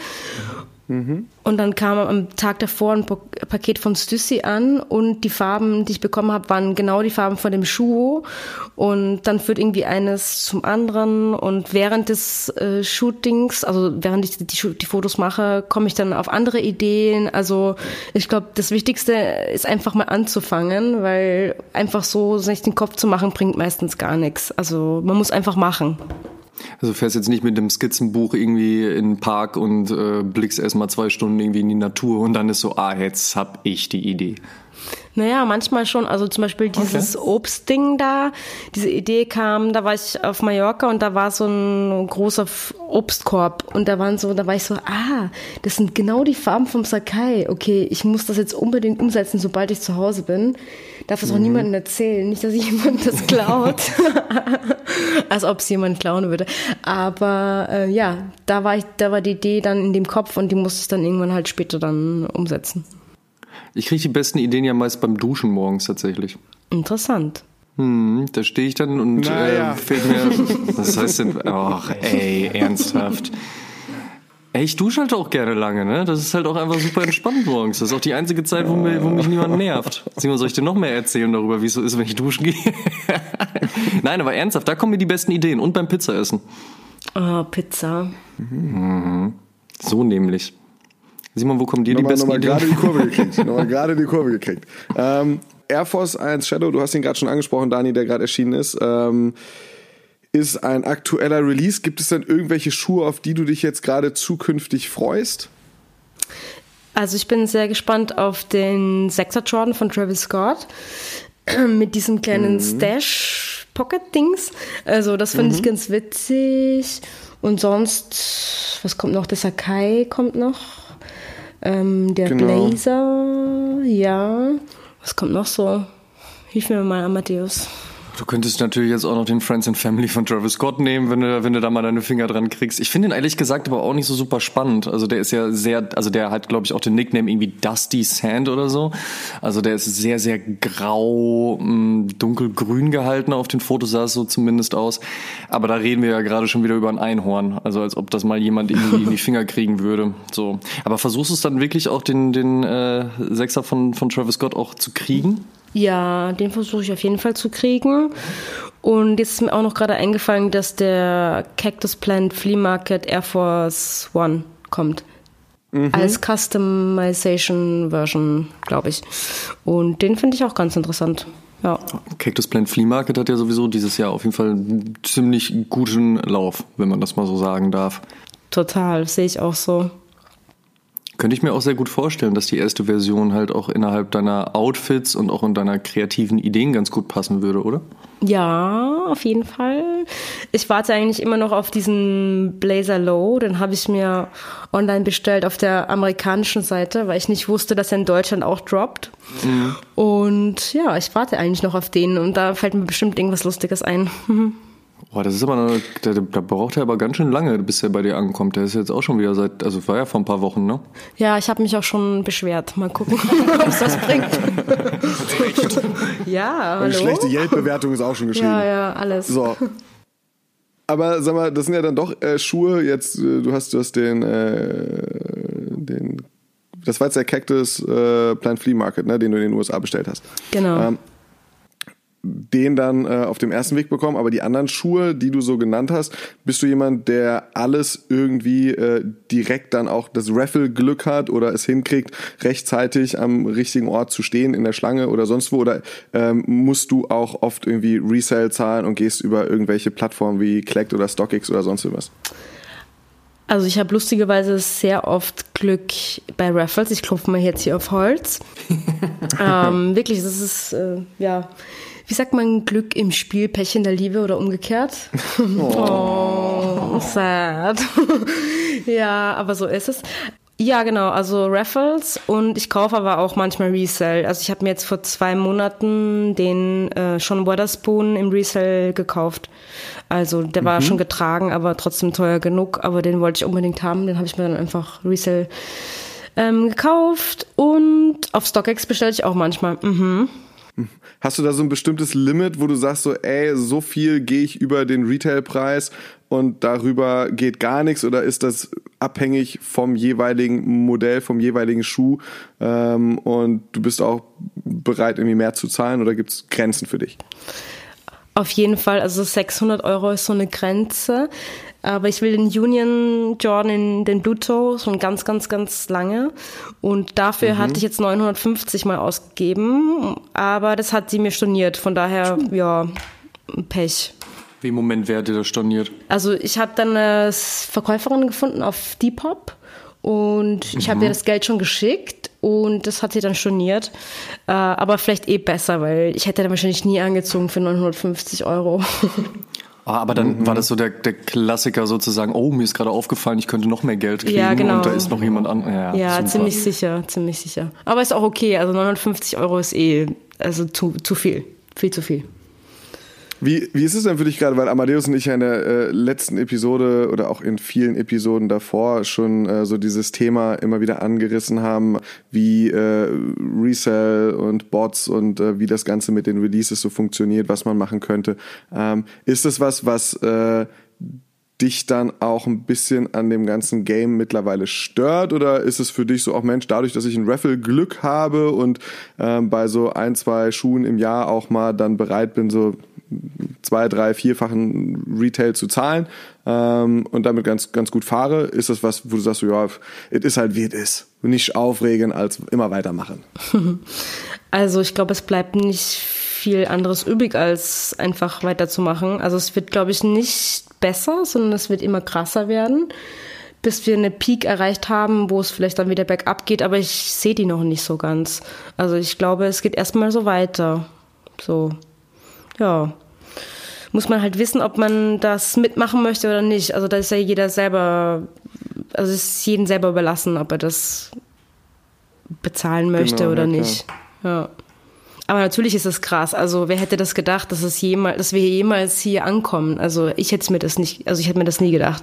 Und dann kam am Tag davor ein Paket von Stüssi an und die Farben, die ich bekommen habe, waren genau die Farben von dem Schuh. Und dann führt irgendwie eines zum anderen. Und während des äh, Shootings, also während ich die, die Fotos mache, komme ich dann auf andere Ideen. Also ich glaube, das Wichtigste ist einfach mal anzufangen, weil einfach so sich den Kopf zu machen, bringt meistens gar nichts. Also man muss einfach machen. Also du fährst jetzt nicht mit dem Skizzenbuch irgendwie in den Park und äh, blickst erstmal zwei Stunden irgendwie in die Natur und dann ist so, ah, jetzt hab ich die Idee. Naja, manchmal schon. Also zum Beispiel dieses Obstding da, diese Idee kam, da war ich auf Mallorca und da war so ein großer Obstkorb und da waren so, da war ich so, ah, das sind genau die Farben vom Sakai. Okay, ich muss das jetzt unbedingt umsetzen, sobald ich zu Hause bin. Darf das auch niemandem erzählen, nicht, dass jemand das klaut. Als ob es jemand klauen würde. Aber äh, ja, da war ich, da war die Idee dann in dem Kopf und die musste ich dann irgendwann halt später dann umsetzen. Ich kriege die besten Ideen ja meist beim Duschen morgens tatsächlich. Interessant. Hm, da stehe ich dann und Naja. äh, fällt mir, was heißt denn, ach ey, ernsthaft. Ey, ich dusche halt auch gerne lange, ne? Das ist halt auch einfach super entspannt morgens. Das ist auch die einzige Zeit, wo, mir, wo mich niemand nervt. Simon, soll ich dir noch mehr erzählen darüber, wie es so ist, wenn ich duschen gehe? Nein, aber ernsthaft, da kommen mir die besten Ideen. Und beim Pizzaessen. Oh, Pizza. So nämlich. Simon, wo kommen dir die Nochmal, besten nochmal Ideen? gerade die Kurve gekriegt. nochmal gerade die Kurve gekriegt. Ähm, Air Force 1 Shadow, du hast ihn gerade schon angesprochen, Dani, der gerade erschienen ist, ähm, ist ein aktueller Release. Gibt es denn irgendwelche Schuhe, auf die du dich jetzt gerade zukünftig freust? Also ich bin sehr gespannt auf den 6er Jordan von Travis Scott mit diesem kleinen Stash Pocket Dings. Also das finde ich ganz witzig. Und sonst, was kommt noch? Der Sakai kommt noch. Ähm, der Genau. Blazer, ja. Was kommt noch so? Hilf mir mal, Amadeus. Du könntest natürlich jetzt auch noch den Friends and Family von Travis Scott nehmen, wenn du, wenn du da mal deine Finger dran kriegst. Ich finde ihn ehrlich gesagt aber auch nicht so super spannend. Also der ist ja sehr, also der hat, glaube ich, auch den Nickname irgendwie Dusty Sand oder so. Also der ist sehr, sehr grau, mh, dunkelgrün gehalten. Auf den Fotos sah es so zumindest aus. Aber da reden wir ja gerade schon wieder über ein Einhorn. Also als ob das mal jemand irgendwie in die Finger kriegen würde. So. Aber versuchst du es dann wirklich auch den, den äh, Sechser von, von Travis Scott auch zu kriegen? Ja, den versuche ich auf jeden Fall zu kriegen. Und jetzt ist mir auch noch gerade eingefallen, dass der Cactus Plant Flea Market Air Force One kommt. Als Customization Version, glaube ich. Und den finde ich auch ganz interessant. Ja. Cactus Plant Flea Market hat ja sowieso dieses Jahr auf jeden Fall einen ziemlich guten Lauf, wenn man das mal so sagen darf. Total, sehe ich auch so. Könnte ich mir auch sehr gut vorstellen, dass die erste Version halt auch innerhalb deiner Outfits und auch in deiner kreativen Ideen ganz gut passen würde, oder? Ja, auf jeden Fall. Ich warte eigentlich immer noch auf diesen Blazer Low. Den habe ich mir online bestellt auf der amerikanischen Seite, weil ich nicht wusste, dass er in Deutschland auch droppt. Und ja, ich warte eigentlich noch auf den und da fällt mir bestimmt irgendwas Lustiges ein. Boah, das ist aber, eine, da, da braucht er aber ganz schön lange, bis er bei dir ankommt. Der ist jetzt auch schon wieder seit, also war ja vor ein paar Wochen, ne? Ja, ich habe mich auch schon beschwert. Mal gucken, ob es das bringt. ja, hallo. Und schlechte Yelp-Bewertung ist auch schon geschrieben. Ja, ja, alles. So. Aber sag mal, das sind ja dann doch äh, Schuhe. Jetzt, äh, du hast, du hast den, äh, den, das war jetzt der Cactus äh, Plant Flea Market, ne, den du in den USA bestellt hast. Genau. Ähm, den dann äh, auf dem ersten Weg bekommen, aber die anderen Schuhe, die du so genannt hast, bist du jemand, der alles irgendwie äh, direkt dann auch das Raffle-Glück hat oder es hinkriegt, rechtzeitig am richtigen Ort zu stehen in der Schlange oder sonst wo? Oder ähm, musst du auch oft irgendwie Resale zahlen und gehst über irgendwelche Plattformen wie Collect oder StockX oder sonst irgendwas? Also ich habe lustigerweise sehr oft Glück bei Raffles. Ich klopfe mal jetzt hier auf Holz. ähm, wirklich, das ist äh, ja wie sagt man, Glück im Spiel, Pech in der Liebe oder umgekehrt? Oh, oh sad. ja, aber so ist es. Ja, genau, also Raffles und ich kaufe aber auch manchmal Resell. Also ich habe mir jetzt vor zwei Monaten den äh, Sean Waterspoon im Resell gekauft. Also der war mhm. schon getragen, aber trotzdem teuer genug. Aber den wollte ich unbedingt haben. Den habe ich mir dann einfach Resell ähm, gekauft. Und auf StockX bestelle ich auch manchmal. Mhm. Hast du da so ein bestimmtes Limit, wo du sagst so, ey, so viel gehe ich über den Retailpreis und darüber geht gar nichts oder ist das abhängig vom jeweiligen Modell, vom jeweiligen Schuh ähm, und du bist auch bereit, irgendwie mehr zu zahlen oder gibt es Grenzen für dich? Auf jeden Fall, also 600 Euro ist so eine Grenze. Aber ich will den Union Jordan in den Bluetooth schon ganz, ganz, ganz lange. Und dafür mhm. hatte ich jetzt 950 mal ausgegeben. Aber das hat sie mir storniert. Von daher, ja, Pech. Wie im Moment wäre das storniert? Also ich habe dann eine Verkäuferin gefunden auf Depop. Und ich mhm. habe ihr das Geld schon geschickt und das hat sie dann storniert. Äh, aber vielleicht eh besser, weil ich hätte dann wahrscheinlich nie angezogen für 950 Euro. Oh, aber dann mhm. war das so der, der Klassiker sozusagen, oh, mir ist gerade aufgefallen, ich könnte noch mehr Geld kriegen ja, genau. und da ist noch jemand an. Ja, ja ziemlich sicher, ziemlich sicher. Aber ist auch okay, also 950 Euro ist eh also zu, zu viel, viel zu viel. Wie, wie ist es denn für dich gerade, weil Amadeus und ich ja in der äh, letzten Episode oder auch in vielen Episoden davor schon äh, so dieses Thema immer wieder angerissen haben, wie äh, Resell und Bots und äh, wie das Ganze mit den Releases so funktioniert, was man machen könnte. Ähm, ist das was, was äh, dich dann auch ein bisschen an dem ganzen Game mittlerweile stört? Oder ist es für dich so auch Mensch, dadurch, dass ich ein Raffle Glück habe und ähm, bei so ein, zwei Schuhen im Jahr auch mal dann bereit bin, so zwei, drei, vierfachen Retail zu zahlen ähm, und damit ganz, ganz gut fahre, ist das was, wo du sagst, ja, es ist halt wie es ist. Nicht aufregen, als immer weitermachen. Also ich glaube, es bleibt nicht viel anderes übrig, als einfach weiterzumachen. Also es wird, glaube ich, nicht besser, sondern es wird immer krasser werden, bis wir eine Peak erreicht haben, wo es vielleicht dann wieder bergab geht, aber ich sehe die noch nicht so ganz. Also ich glaube, es geht erstmal so weiter. So ja, muss man halt wissen, ob man das mitmachen möchte oder nicht. Also da ist ja jeder selber, also es ist jedem selber überlassen, ob er das bezahlen möchte genau, oder ja, nicht. Ja. Aber natürlich ist es krass. Also wer hätte das gedacht, dass es jemals, dass wir jemals hier ankommen? Also ich hätte mir das nicht, also ich hätte mir das nie gedacht.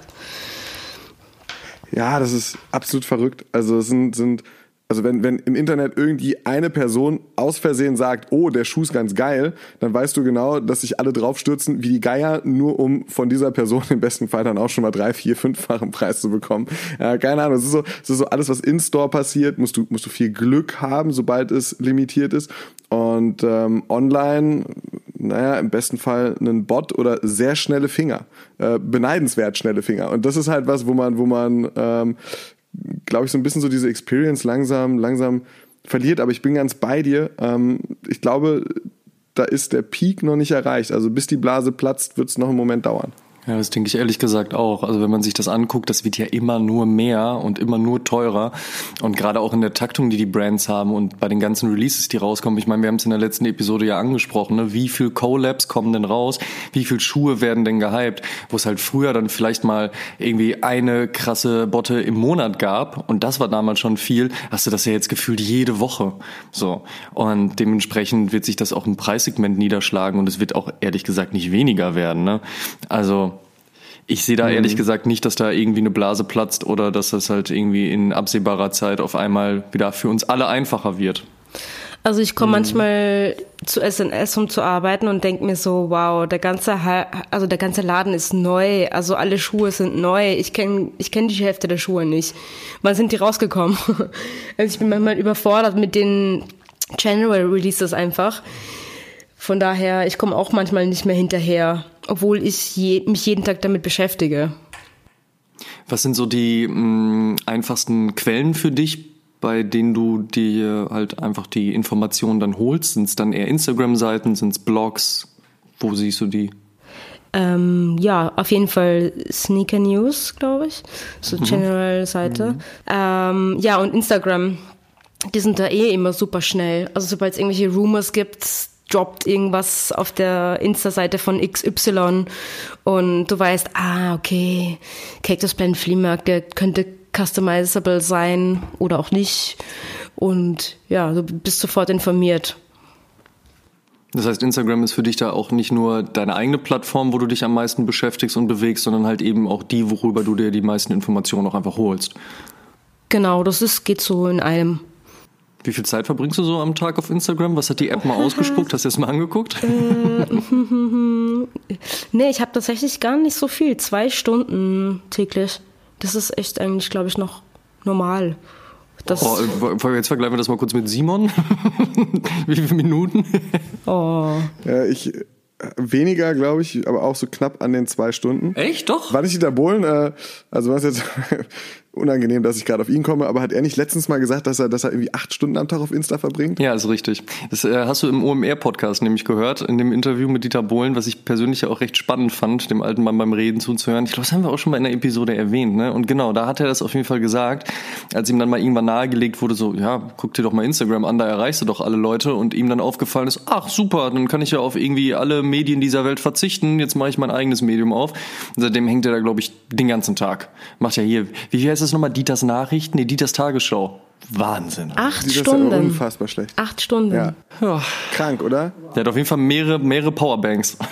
Ja, das ist absolut verrückt. Also es sind, sind also wenn, wenn im Internet irgendwie eine Person aus Versehen sagt, oh, der Schuh ist ganz geil, dann weißt du genau, dass sich alle draufstürzen wie die Geier, nur um von dieser Person im besten Fall dann auch schon mal drei, vier, fünffachen Preis zu bekommen. Äh, keine Ahnung, es ist so, es ist so alles, was in Store passiert, musst du, musst du viel Glück haben, sobald es limitiert ist. Und ähm, online, naja, im besten Fall einen Bot oder sehr schnelle Finger. Äh, beneidenswert schnelle Finger. Und das ist halt was, wo man, wo man ähm, glaube ich, so ein bisschen so diese Experience langsam, langsam verliert. Aber ich bin ganz bei dir. Ähm, ich glaube, da ist der Peak noch nicht erreicht. Also bis die Blase platzt, wird es noch einen Moment dauern. Ja, das denke ich ehrlich gesagt auch. Also wenn man sich das anguckt, das wird ja immer nur mehr und immer nur teurer. Und gerade auch in der Taktung, die die Brands haben und bei den ganzen Releases, die rauskommen. Ich meine, wir haben es in der letzten Episode ja angesprochen. Ne? Wie viel Collabs kommen denn raus? Wie viel Schuhe werden denn gehypt? Wo es halt früher dann vielleicht mal irgendwie eine krasse Botte im Monat gab. Und das war damals schon viel. Hast du das ja jetzt gefühlt jede Woche. So. Und dementsprechend wird sich das auch im Preissegment niederschlagen. Und es wird auch ehrlich gesagt nicht weniger werden. Ne? Also ich sehe da mhm. ehrlich gesagt nicht, dass da irgendwie eine Blase platzt oder dass das halt irgendwie in absehbarer Zeit auf einmal wieder für uns alle einfacher wird. Also ich komme mhm. manchmal zu SNS, um zu arbeiten und denke mir so, wow, der ganze, ha also der ganze Laden ist neu, also alle Schuhe sind neu. Ich kenne ich kenn die Hälfte der Schuhe nicht. Wann sind die rausgekommen? Also ich bin manchmal überfordert mit den General Releases einfach. Von daher, ich komme auch manchmal nicht mehr hinterher obwohl ich je, mich jeden Tag damit beschäftige. Was sind so die mh, mm, einfachsten Quellen für dich, bei denen du dir halt einfach die Informationen dann holst? Sind es dann eher Instagram-Seiten, sind es Blogs? Wo siehst du die? Ähm, ja, auf jeden Fall Sneaker News, glaube ich. So mhm. General-Seite. Mhm. Ähm, ja, und Instagram. Die sind da eh immer super schnell. Also sobald es irgendwelche Rumors gibt, droppt irgendwas auf der Insta-Seite von XY und du weißt, ah, okay, Cactus Plant Flea Market könnte customizable sein oder auch nicht. Und ja, du bist sofort informiert. Das heißt, Instagram ist für dich da auch nicht nur deine eigene Plattform, wo du dich am meisten beschäftigst und bewegst, sondern halt eben auch die, worüber du dir die meisten Informationen auch einfach holst. Genau, das ist, geht so in einem. Wie viel Zeit verbringst du so am Tag auf Instagram? Was hat die App mal ausgespuckt? Hast du das mal angeguckt? Äh, nee, ich habe tatsächlich gar nicht so viel. Zwei Stunden täglich. Das ist echt eigentlich, glaube ich, noch normal. Das oh, jetzt vergleichen wir das mal kurz mit Simon. Wie viele Minuten? oh. Ja, ich äh, weniger, glaube ich, aber auch so knapp an den zwei Stunden. Echt? Doch? War nicht Dieter Bohlen, äh, also was jetzt unangenehm, dass ich gerade auf ihn komme, aber hat er nicht letztens mal gesagt, dass er, dass er irgendwie acht Stunden am Tag auf Insta verbringt? Ja, ist richtig. Das äh, hast du im OMR-Podcast nämlich gehört, in dem Interview mit Dieter Bohlen, was ich persönlich ja auch recht spannend fand, dem alten Mann beim Reden zuzuhören. Ich glaube, das haben wir auch schon mal in der Episode erwähnt, ne? Und genau, da hat er das auf jeden Fall gesagt, als ihm dann mal irgendwann nahegelegt wurde, so, ja, guck dir doch mal Instagram an, da erreichst du doch alle Leute und ihm dann aufgefallen ist, ach super, dann kann ich ja auf irgendwie alle Medien dieser Welt verzichten, jetzt mache ich mein eigenes Medium auf. Und seitdem hängt er da, glaube ich, den ganzen Tag. Macht ja hier, wie heißt das nochmal, Dieters Nach Nachrichten, nee, Dieters Tagesschau. Wahnsinn. Acht Dieters Stunden. Ist unfassbar schlecht. Acht Stunden. Ja. ja. Krank, oder? Der hat auf jeden Fall mehrere, mehrere Powerbanks.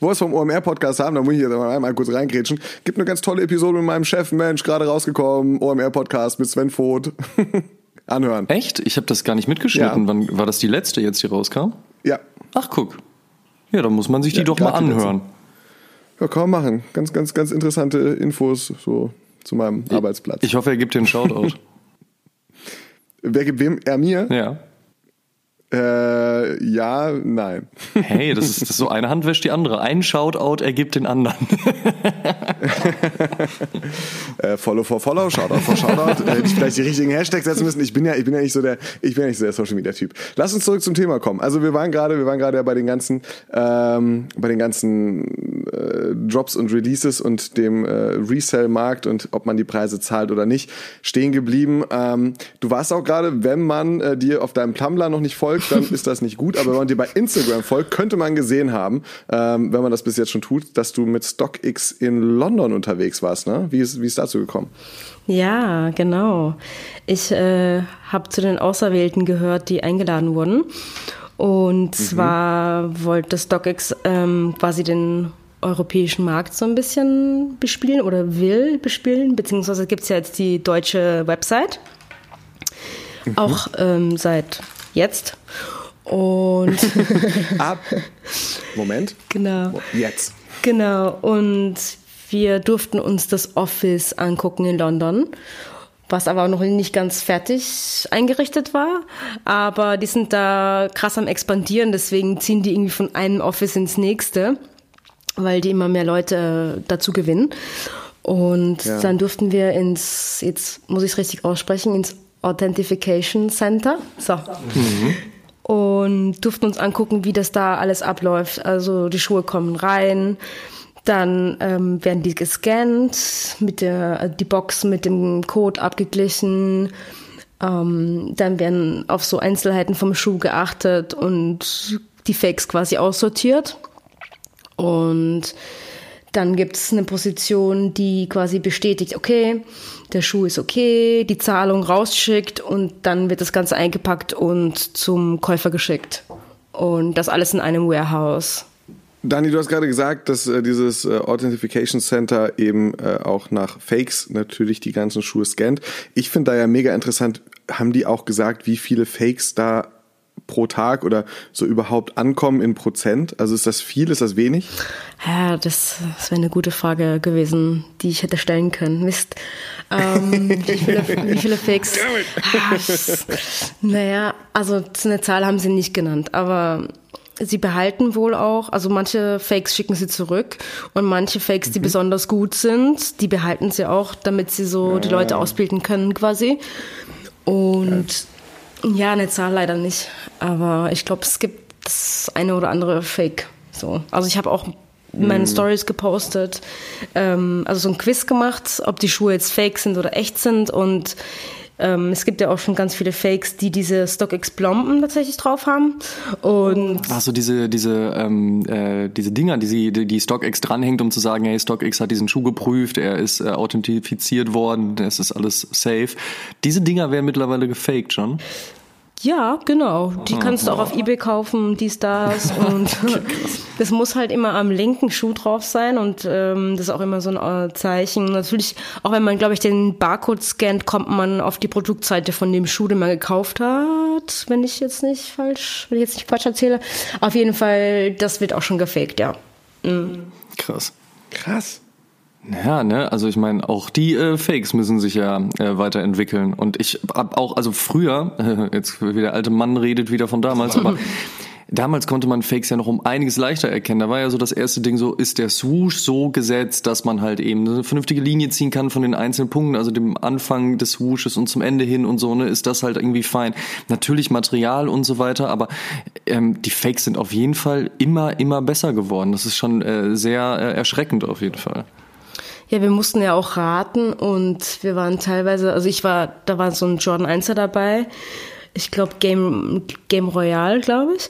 Wo wir es vom OMR-Podcast haben, da muss ich jetzt einmal kurz reingrätschen. Gibt eine ganz tolle Episode mit meinem Chef, Mensch, gerade rausgekommen, OMR-Podcast mit Sven Voth. Anhören. Echt? Ich habe das gar nicht mitgeschnitten. Ja. Wann war das die letzte jetzt, die rauskam? Ja. Ach, guck. Ja, dann muss man sich die ja, doch mal anhören. Ja, kann man machen. Ganz, ganz, ganz interessante Infos so zu meinem ich, Arbeitsplatz. Ich hoffe, er gibt dir einen Shoutout. Wer gibt wem? Er mir? Ja. Äh, ja, nein. Hey, das ist, das ist so eine Hand wäscht die andere. Ein Shoutout ergibt den anderen. äh, follow for Follow, Shoutout for Shoutout. Hätte ich vielleicht die richtigen Hashtags setzen müssen. Ich bin ja, ich bin ja nicht so der, ich bin ja nicht so der Social Media Typ. Lass uns zurück zum Thema kommen. Also wir waren gerade, wir waren gerade ja bei den ganzen, ähm, bei den ganzen äh, Drops und Releases und dem äh, Resell-Markt und ob man die Preise zahlt oder nicht stehen geblieben. Ähm, du warst auch gerade, wenn man äh, dir auf deinem Tumblr noch nicht folgt folgt, dann ist das nicht gut. Aber wenn man dir bei Instagram folgt, könnte man gesehen haben, ähm, wenn man das bis jetzt schon tut, dass du mit StockX in London unterwegs warst. Ne? Wie ist wie ist dazu gekommen? Ja, genau. Ich äh, habe zu den Auserwählten gehört, die eingeladen wurden. Und mhm. zwar wollte StockX ähm, quasi den europäischen Markt so ein bisschen bespielen oder will bespielen, beziehungsweise gibt es ja jetzt die deutsche Website. Mhm. Auch ähm, seit jetzt. Und ab Moment. Genau. Jetzt. Genau. Und wir durften uns das Office angucken in London, was aber noch nicht ganz fertig eingerichtet war. Aber die sind da krass am expandieren, deswegen ziehen die irgendwie von einem Office ins nächste, weil die immer mehr Leute dazu gewinnen. Und ja. dann durften wir ins, jetzt muss ich es richtig aussprechen, ins Authentification Center. So. Mhm. und durften uns angucken, wie das da alles abläuft. Also die Schuhe kommen rein, dann ähm, werden die gescannt, mit der, die Box mit dem Code abgeglichen. Ähm, dann werden auf so Einzelheiten vom Schuh geachtet und die Fakes quasi aussortiert. Und dann gibt es eine Position, die quasi bestätigt, okay, der Schuh ist okay, die Zahlung rausschickt und dann wird das Ganze eingepackt und zum Käufer geschickt. Und das alles in einem Warehouse. Dani, du hast gerade gesagt, dass äh, dieses äh, Authentification Center eben äh, auch nach Fakes natürlich die ganzen Schuhe scannt. Ich finde da ja mega interessant, haben die auch gesagt, wie viele Fakes da pro Tag oder so überhaupt ankommen in Prozent? Also ist das viel, ist das wenig? Ja, das, das wäre eine gute Frage gewesen, die ich hätte stellen können. Mist. Ähm, wie, viele, wie viele Fakes? Ah, naja, also eine Zahl haben sie nicht genannt, aber sie behalten wohl auch, also manche Fakes schicken sie zurück und manche Fakes, die mhm. besonders gut sind, die behalten sie auch, damit sie so ja. die Leute ausbilden können quasi. Und ja, eine Zahl leider nicht. Aber ich glaube, es gibt das eine oder andere Fake. So. Also ich habe auch meine mhm. Stories gepostet, ähm, also so ein Quiz gemacht, ob die Schuhe jetzt fake sind oder echt sind. Und ähm, es gibt ja auch schon ganz viele Fakes, die diese StockX-Plomben tatsächlich drauf haben. Und Ach so, diese, diese, ähm, äh, diese Dinger, die, sie, die, die StockX dranhängt, um zu sagen, hey, StockX hat diesen Schuh geprüft, er ist äh, authentifiziert worden, es ist alles safe. Diese Dinger werden mittlerweile gefaked schon. Ja, genau. Die kannst du auch auf Ebay kaufen, dies, das. Und das muss halt immer am linken Schuh drauf sein und ähm, das ist auch immer so ein äh, Zeichen. Natürlich, auch wenn man, glaube ich, den Barcode scannt, kommt man auf die Produktseite von dem Schuh, den man gekauft hat. Wenn ich jetzt nicht falsch, wenn ich jetzt nicht falsch erzähle. Auf jeden Fall, das wird auch schon gefaked, ja. Mhm. Krass. Krass. Ja, ne, also ich meine, auch die äh, Fakes müssen sich ja äh, weiterentwickeln. Und ich hab auch, also früher, äh, jetzt wie der alte Mann redet wieder von damals, aber damals konnte man Fakes ja noch um einiges leichter erkennen. Da war ja so das erste Ding so, ist der Swoosh so gesetzt, dass man halt eben eine vernünftige Linie ziehen kann von den einzelnen Punkten, also dem Anfang des Swooshes und zum Ende hin und so, ne, ist das halt irgendwie fein. Natürlich Material und so weiter, aber ähm, die Fakes sind auf jeden Fall immer, immer besser geworden. Das ist schon äh, sehr äh, erschreckend auf jeden Fall. Ja, wir mussten ja auch raten und wir waren teilweise, also ich war, da war so ein Jordan 1er dabei. Ich glaube Game, Game Royale, glaube ich.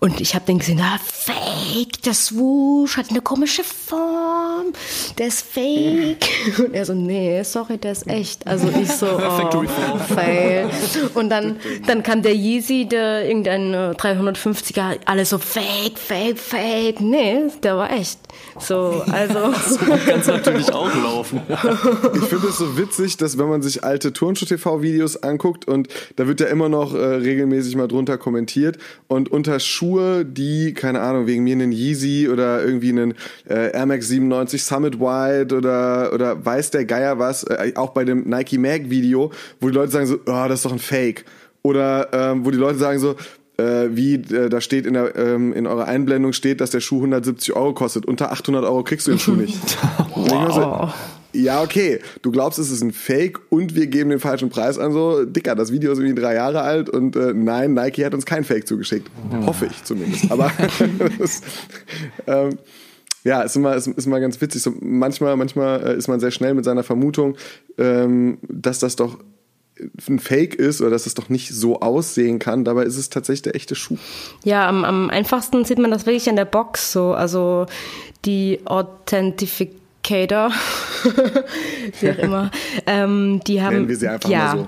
Und ich habe den gesehen, ah, fake, der Swoosh hat eine komische Form, der ist fake. Und er so, nee, sorry, der ist echt. Also ich so, oh, fail. Und dann, dann kam der Yeezy, der irgendein 350er, alle so, fake, fake, fake. Nee, der war echt. So, also. so kann natürlich auch laufen. Ich finde es so witzig, dass wenn man sich alte Turnschuh-TV-Videos anguckt und da wird ja immer noch äh, regelmäßig mal drunter kommentiert und unter Schuhe, die, keine Ahnung, wegen mir einen Yeezy oder irgendwie einen äh, Air Max 97 Summit White oder, oder weiß der Geier was, äh, auch bei dem Nike Mag Video, wo die Leute sagen so, oh, das ist doch ein Fake. Oder ähm, wo die Leute sagen so, äh, wie äh, da steht in, der, ähm, in eurer Einblendung steht, dass der Schuh 170 Euro kostet. Unter 800 Euro kriegst du den Schuh nicht. wow. Ja, okay, du glaubst, es ist ein Fake und wir geben den falschen Preis an. So, Dicker, das Video ist irgendwie drei Jahre alt und äh, nein, Nike hat uns kein Fake zugeschickt. Ja. Hoffe ich zumindest. Aber das, ähm, ja, ist immer, ist, ist immer ganz witzig. So, manchmal, manchmal äh, ist man sehr schnell mit seiner Vermutung, ähm, dass das doch ein Fake ist oder dass es doch nicht so aussehen kann. Dabei ist es tatsächlich der echte Schuh. Ja, am, am einfachsten sieht man das wirklich an der Box so. Also die Authentification Cater, wie auch immer, ähm, die haben, Nennen wir sie einfach ja, so.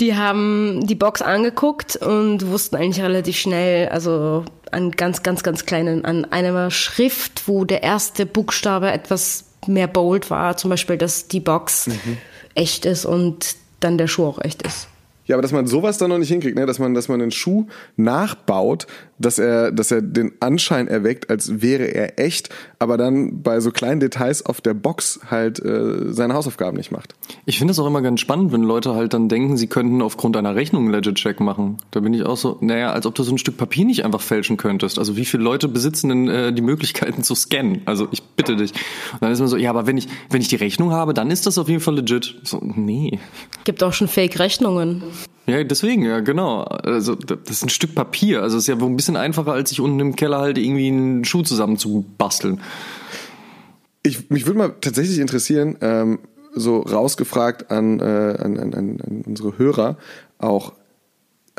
die haben die Box angeguckt und wussten eigentlich relativ schnell, also an ganz, ganz, ganz kleinen, an einer Schrift, wo der erste Buchstabe etwas mehr bold war, zum Beispiel, dass die Box mhm. echt ist und dann der Schuh auch echt ist. Ja, aber dass man sowas dann noch nicht hinkriegt, ne? dass man, dass man einen Schuh nachbaut, dass er, dass er den Anschein erweckt, als wäre er echt, aber dann bei so kleinen Details auf der Box halt äh, seine Hausaufgaben nicht macht. Ich finde es auch immer ganz spannend, wenn Leute halt dann denken, sie könnten aufgrund einer Rechnung einen Legit-Check machen. Da bin ich auch so, naja, als ob du so ein Stück Papier nicht einfach fälschen könntest. Also wie viele Leute besitzen denn äh, die Möglichkeiten zu scannen? Also ich bitte dich. Und dann ist man so, ja, aber wenn ich, wenn ich die Rechnung habe, dann ist das auf jeden Fall legit. So, nee. Gibt auch schon Fake-Rechnungen. Ja, deswegen, ja, genau. Also das ist ein Stück Papier. Also es ist ja wohl ein bisschen einfacher, als sich unten im Keller halt irgendwie einen Schuh zusammen zu basteln. Ich, mich würde mal tatsächlich interessieren, ähm, so rausgefragt an, äh, an, an, an unsere Hörer auch,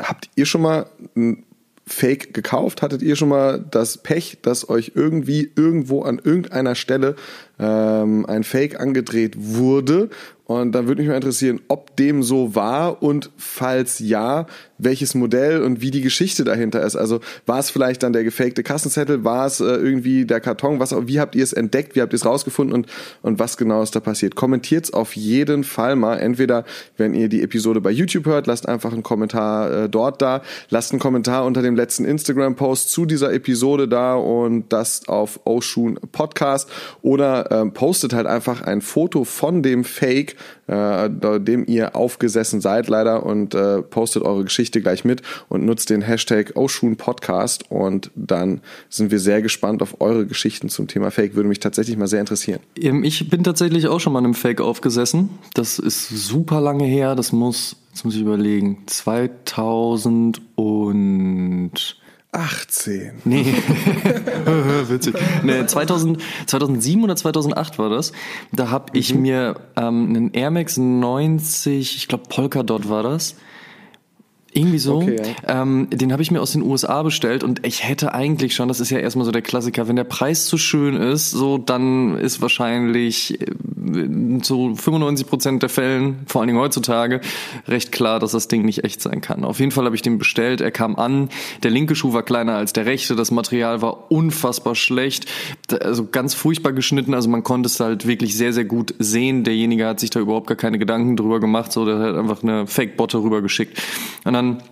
habt ihr schon mal ein Fake gekauft? Hattet ihr schon mal das Pech, dass euch irgendwie irgendwo an irgendeiner Stelle ähm, ein Fake angedreht wurde und dann würde mich mal interessieren, ob dem so war und falls ja, welches Modell und wie die Geschichte dahinter ist. Also war es vielleicht dann der gefakte Kassenzettel, war es äh, irgendwie der Karton, was, wie habt ihr es entdeckt, wie habt ihr es rausgefunden und, und was genau ist da passiert? Kommentiert es auf jeden Fall mal. Entweder, wenn ihr die Episode bei YouTube hört, lasst einfach einen Kommentar äh, dort da, lasst einen Kommentar unter dem letzten Instagram-Post zu dieser Episode da und das auf Oshun Podcast oder ähm, postet halt einfach ein Foto von dem Fake äh, dem ihr aufgesessen seid leider und äh, postet eure Geschichte gleich mit und nutzt den Hashtag Oshun Podcast und dann sind wir sehr gespannt auf eure Geschichten zum Thema Fake. Würde mich tatsächlich mal sehr interessieren. Ich bin tatsächlich auch schon mal einem Fake aufgesessen. Das ist super lange her. Das muss, jetzt muss ich überlegen, 2000 und 18. Nee. Witzig. Nee, 2000, 2007 oder 2008 war das. Da habe ich mhm. mir ähm, einen Air Max 90, ich glaube Polkadot war das, irgendwie so. Okay, ja. ähm, den habe ich mir aus den USA bestellt und ich hätte eigentlich schon, das ist ja erstmal so der Klassiker, wenn der Preis zu schön ist, so dann ist wahrscheinlich äh, zu 95 Prozent der Fällen, vor allen Dingen heutzutage, recht klar, dass das Ding nicht echt sein kann. Auf jeden Fall habe ich den bestellt, er kam an, der linke Schuh war kleiner als der rechte, das Material war unfassbar schlecht, also ganz furchtbar geschnitten, also man konnte es halt wirklich sehr, sehr gut sehen. Derjenige hat sich da überhaupt gar keine Gedanken drüber gemacht, so der hat einfach eine Fake-Botte rübergeschickt. Und dann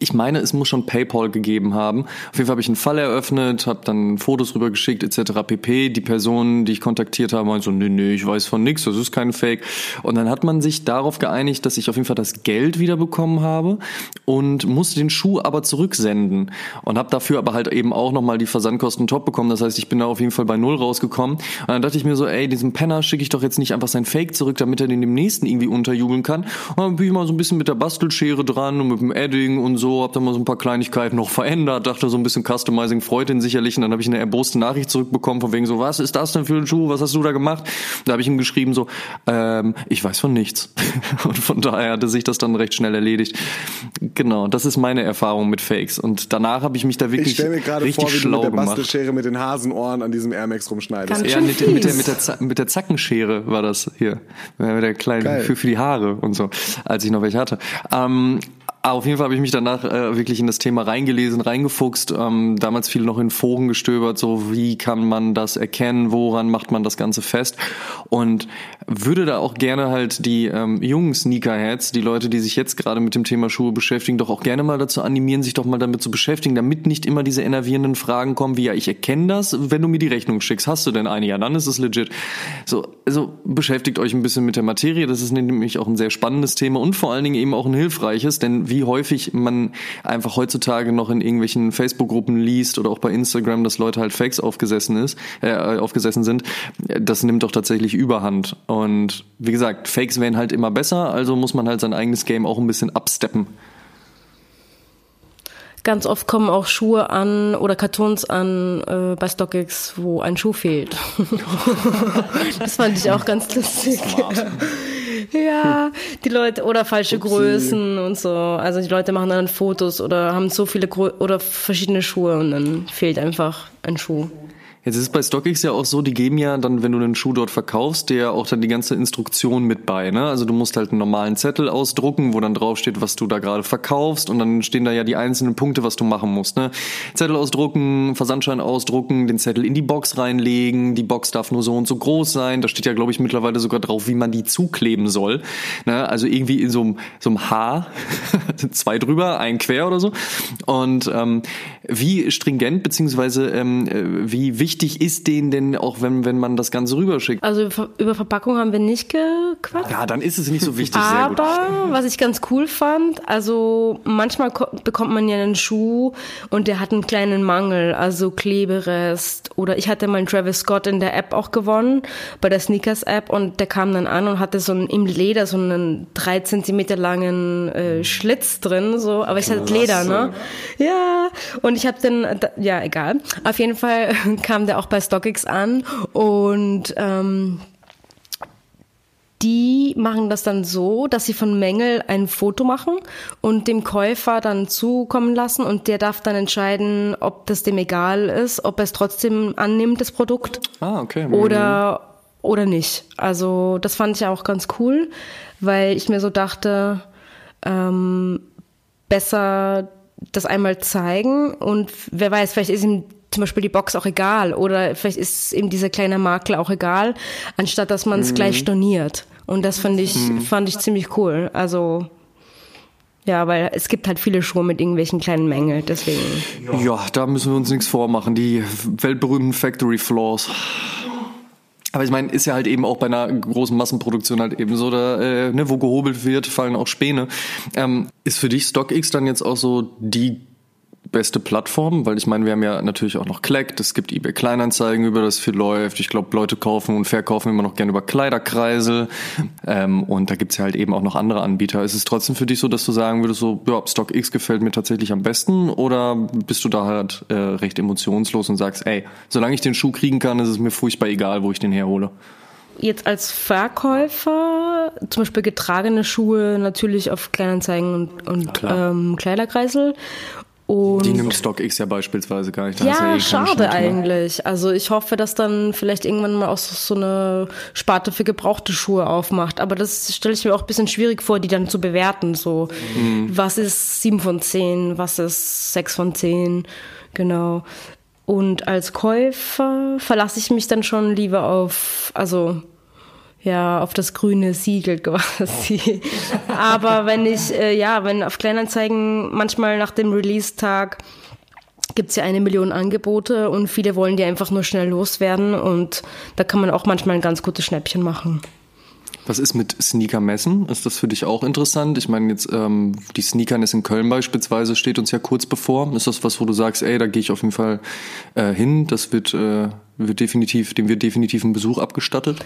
ich meine, es muss schon PayPal gegeben haben. Auf jeden Fall habe ich einen Fall eröffnet, habe dann Fotos rübergeschickt etc. pp. Die Person, die ich kontaktiert habe, meinte so, nee, nee, ich weiß von nichts, das ist kein Fake. Und dann hat man sich darauf geeinigt, dass ich auf jeden Fall das Geld wieder bekommen habe und musste den Schuh aber zurücksenden und habe dafür aber halt eben auch nochmal die Versandkosten top bekommen. Das heißt, ich bin da auf jeden Fall bei null rausgekommen. Und dann dachte ich mir so, ey, diesem Penner schicke ich doch jetzt nicht einfach sein Fake zurück, damit er den dem nächsten irgendwie unterjubeln kann. Und dann bin ich mal so ein bisschen mit der Bastelschere dran und mit dem Edding und so so, hab dann mal so ein paar Kleinigkeiten noch verändert, dachte so ein bisschen Customizing freut ihn sicherlich und dann habe ich eine erboste Nachricht zurückbekommen von wegen so, was ist das denn für ein Schuh, was hast du da gemacht? Da habe ich ihm geschrieben so, ähm, ich weiß von nichts und von daher hatte sich das dann recht schnell erledigt. Genau, das ist meine Erfahrung mit Fakes und danach habe ich mich da wirklich ich mir gerade richtig vor, wie schlau du mit der Bastelschere mit den Hasenohren an diesem Air Max rumschneidest. ja, mit, mit, der, mit, der, mit der Zackenschere war das hier, mit der kleinen für, für die Haare und so, als ich noch welche hatte. Ähm, auf jeden Fall habe ich mich danach äh, wirklich in das Thema reingelesen, reingefuchst, ähm, damals viel noch in Foren gestöbert, so wie kann man das erkennen, woran macht man das Ganze fest? Und würde da auch gerne halt die ähm, jungen Sneakerheads, die Leute, die sich jetzt gerade mit dem Thema Schuhe beschäftigen, doch auch gerne mal dazu animieren, sich doch mal damit zu beschäftigen, damit nicht immer diese enervierenden Fragen kommen, wie ja, ich erkenne das, wenn du mir die Rechnung schickst, hast du denn eine? Ja, dann ist es legit. So, also beschäftigt euch ein bisschen mit der Materie, das ist nämlich auch ein sehr spannendes Thema und vor allen Dingen eben auch ein hilfreiches, denn wie häufig man einfach heutzutage noch in irgendwelchen Facebook-Gruppen liest oder auch bei Instagram, dass Leute halt Fakes aufgesessen ist, äh, aufgesessen sind, das nimmt doch tatsächlich Überhand. Und wie gesagt, Fakes werden halt immer besser, also muss man halt sein eigenes Game auch ein bisschen absteppen. Ganz oft kommen auch Schuhe an oder Kartons an äh, bei StockX, wo ein Schuh fehlt. das fand ich auch ganz lustig. ja, die Leute oder falsche Upsi. Größen und so. Also die Leute machen dann Fotos oder haben so viele Grö oder verschiedene Schuhe und dann fehlt einfach ein Schuh. Jetzt ist bei StockX ja auch so, die geben ja dann, wenn du einen Schuh dort verkaufst, dir auch dann die ganze Instruktion mit bei. Ne? Also du musst halt einen normalen Zettel ausdrucken, wo dann draufsteht, was du da gerade verkaufst und dann stehen da ja die einzelnen Punkte, was du machen musst. Ne? Zettel ausdrucken, Versandschein ausdrucken, den Zettel in die Box reinlegen, die Box darf nur so und so groß sein. Da steht ja, glaube ich, mittlerweile sogar drauf, wie man die zukleben soll. Ne? Also irgendwie in so einem, so einem Haar, zwei drüber, ein quer oder so. Und ähm, wie stringent beziehungsweise ähm, wie wichtig wichtig ist denen denn auch, wenn, wenn man das Ganze rüberschickt? Also über Verpackung haben wir nicht gequatscht. Ja, dann ist es nicht so wichtig. Aber was ich ganz cool fand, also manchmal bekommt man ja einen Schuh und der hat einen kleinen Mangel, also Kleberest. Oder ich hatte mal einen Travis Scott in der App auch gewonnen, bei der Sneakers App und der kam dann an und hatte so einen, im Leder so einen drei Zentimeter langen äh, Schlitz drin, so. Aber ich hatte Leder, ne? Ja. Und ich habe den, ja egal. Auf jeden Fall kam der auch bei StockX an und ähm, die machen das dann so, dass sie von Mängel ein Foto machen und dem Käufer dann zukommen lassen und der darf dann entscheiden, ob das dem egal ist, ob er es trotzdem annimmt, das Produkt. Ah, okay. Oder, oder nicht. Also das fand ich auch ganz cool, weil ich mir so dachte, ähm, besser das einmal zeigen und wer weiß, vielleicht ist ihm zum Beispiel die Box auch egal oder vielleicht ist eben dieser kleine Makel auch egal, anstatt dass man es mhm. gleich storniert. Und das fand ich, mhm. fand ich ziemlich cool. Also ja, weil es gibt halt viele Schuhe mit irgendwelchen kleinen Mängeln, deswegen. Ja, da müssen wir uns nichts vormachen. Die weltberühmten Factory Flaws. Aber ich meine, ist ja halt eben auch bei einer großen Massenproduktion halt eben so, da, äh, ne, wo gehobelt wird, fallen auch Späne. Ähm, ist für dich StockX dann jetzt auch so die beste Plattform, weil ich meine, wir haben ja natürlich auch noch Collect, es gibt eBay Kleinanzeigen, über das viel läuft. Ich glaube, Leute kaufen und verkaufen immer noch gerne über Kleiderkreisel. Ähm, und da gibt's ja halt eben auch noch andere Anbieter. Ist es trotzdem für dich so, dass du sagen würdest, so, ja, StockX gefällt mir tatsächlich am besten? Oder bist du da halt äh, recht emotionslos und sagst, ey, solange ich den Schuh kriegen kann, ist es mir furchtbar egal, wo ich den herhole? Jetzt als Verkäufer, zum Beispiel getragene Schuhe natürlich auf Kleinanzeigen und, und ähm, Kleiderkreisel und die nimmt StockX ja beispielsweise gar nicht. Da ja, eh schade eigentlich. Also ich hoffe, dass dann vielleicht irgendwann mal auch so eine Sparte für gebrauchte Schuhe aufmacht. Aber das stelle ich mir auch ein bisschen schwierig vor, die dann zu bewerten. So, mhm. was ist 7 von 10, was ist 6 von 10, genau. Und als Käufer verlasse ich mich dann schon lieber auf, also ja, auf das grüne Siegel quasi. Aber wenn ich, äh, ja, wenn auf Kleinanzeigen manchmal nach dem Release-Tag gibt es ja eine Million Angebote und viele wollen die einfach nur schnell loswerden und da kann man auch manchmal ein ganz gutes Schnäppchen machen. Was ist mit Sneaker-Messen? Ist das für dich auch interessant? Ich meine, jetzt ähm, die Sneakerness in Köln beispielsweise steht uns ja kurz bevor. Ist das was, wo du sagst, ey, da gehe ich auf jeden Fall äh, hin, das wird, äh, wird definitiv, dem wird definitiv ein Besuch abgestattet?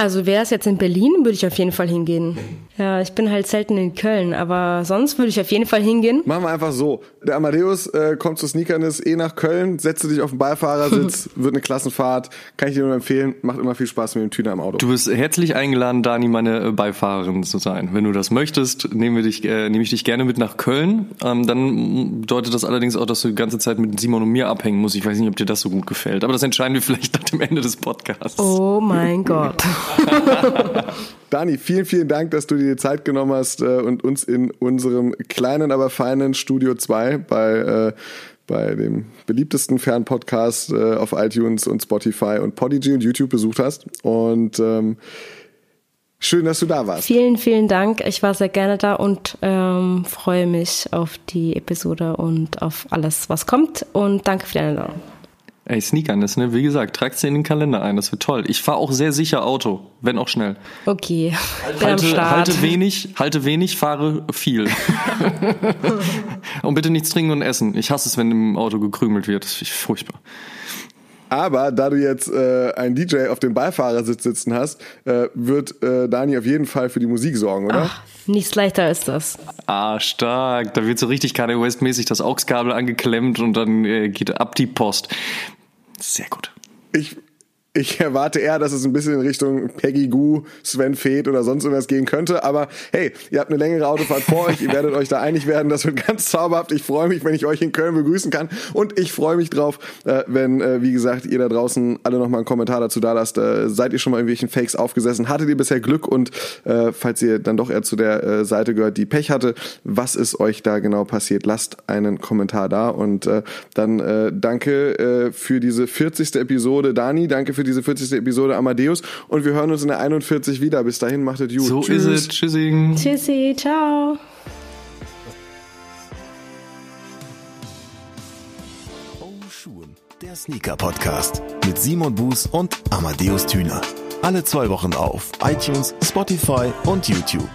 Also wäre es jetzt in Berlin, würde ich auf jeden Fall hingehen. Ja, ich bin halt selten in Köln, aber sonst würde ich auf jeden Fall hingehen. Machen wir einfach so. Der Amadeus äh, kommt zu Sneakernis eh nach Köln, setze dich auf den Beifahrersitz, wird eine Klassenfahrt. Kann ich dir nur empfehlen, macht immer viel Spaß mit dem Tüner im Auto. Du bist herzlich eingeladen, Dani, meine äh, Beifahrerin zu sein. Wenn du das möchtest, nehmen wir dich, äh, nehme ich dich gerne mit nach Köln. Ähm, dann bedeutet das allerdings auch, dass du die ganze Zeit mit Simon und mir abhängen musst. Ich weiß nicht, ob dir das so gut gefällt, aber das entscheiden wir vielleicht nach dem Ende des Podcasts. Oh mein Gott. Dani, vielen, vielen Dank, dass du dir die Zeit genommen hast äh, und uns in unserem kleinen, aber feinen Studio 2 bei, äh, bei dem beliebtesten Fernpodcast äh, auf iTunes und Spotify und Podigy und YouTube besucht hast. Und ähm, Schön, dass du da warst. Vielen, vielen Dank. Ich war sehr gerne da und ähm, freue mich auf die Episode und auf alles, was kommt. Und danke für die Einladung. Ey, Sneakerness, ne? Wie gesagt, tragt sie in den Kalender ein, das wird toll. Ich fahre auch sehr sicher Auto, wenn auch schnell. Okay. Halte, halte wenig, halte wenig, fahre viel. und bitte nichts trinken und essen. Ich hasse es, wenn im Auto gekrümelt wird. Das ist furchtbar. Aber da du jetzt äh, einen DJ auf dem Beifahrersitz sitzen hast, äh, wird äh, Dani auf jeden Fall für die Musik sorgen, oder? Ach, nichts leichter ist das. Ah, stark. Da wird so richtig Kanye West-mäßig das AUX-Kabel angeklemmt und dann äh, geht ab die Post. Sehr gut. Ich, ich erwarte eher, dass es ein bisschen in Richtung Peggy Goo, Sven Feth oder sonst irgendwas gehen könnte. Aber hey, ihr habt eine längere Autofahrt vor euch. Ihr werdet euch da einig werden. Das wird ganz zauberhaft. Ich freue mich, wenn ich euch in Köln begrüßen kann. Und ich freue mich drauf, äh, wenn, äh, wie gesagt, ihr da draußen alle nochmal einen Kommentar dazu da lasst. Äh, seid ihr schon mal irgendwelchen Fakes aufgesessen? Hattet ihr bisher Glück? Und falls ihr dann doch eher zu der Seite gehört, die Pech hatte, was ist euch da genau passiert? Lasst einen Kommentar da. Und dann danke für diese 40. Episode, Dani. Danke für für diese 40. Episode Amadeus und wir hören uns in der 41 wieder. Bis dahin, macht es gut. So Tschüss. ist es. Tschüssing. Tschüssi, ciao. Oh Schuhen, der Sneaker Podcast mit Simon Buß und Amadeus Thüner. Alle zwei Wochen auf iTunes, Spotify und YouTube.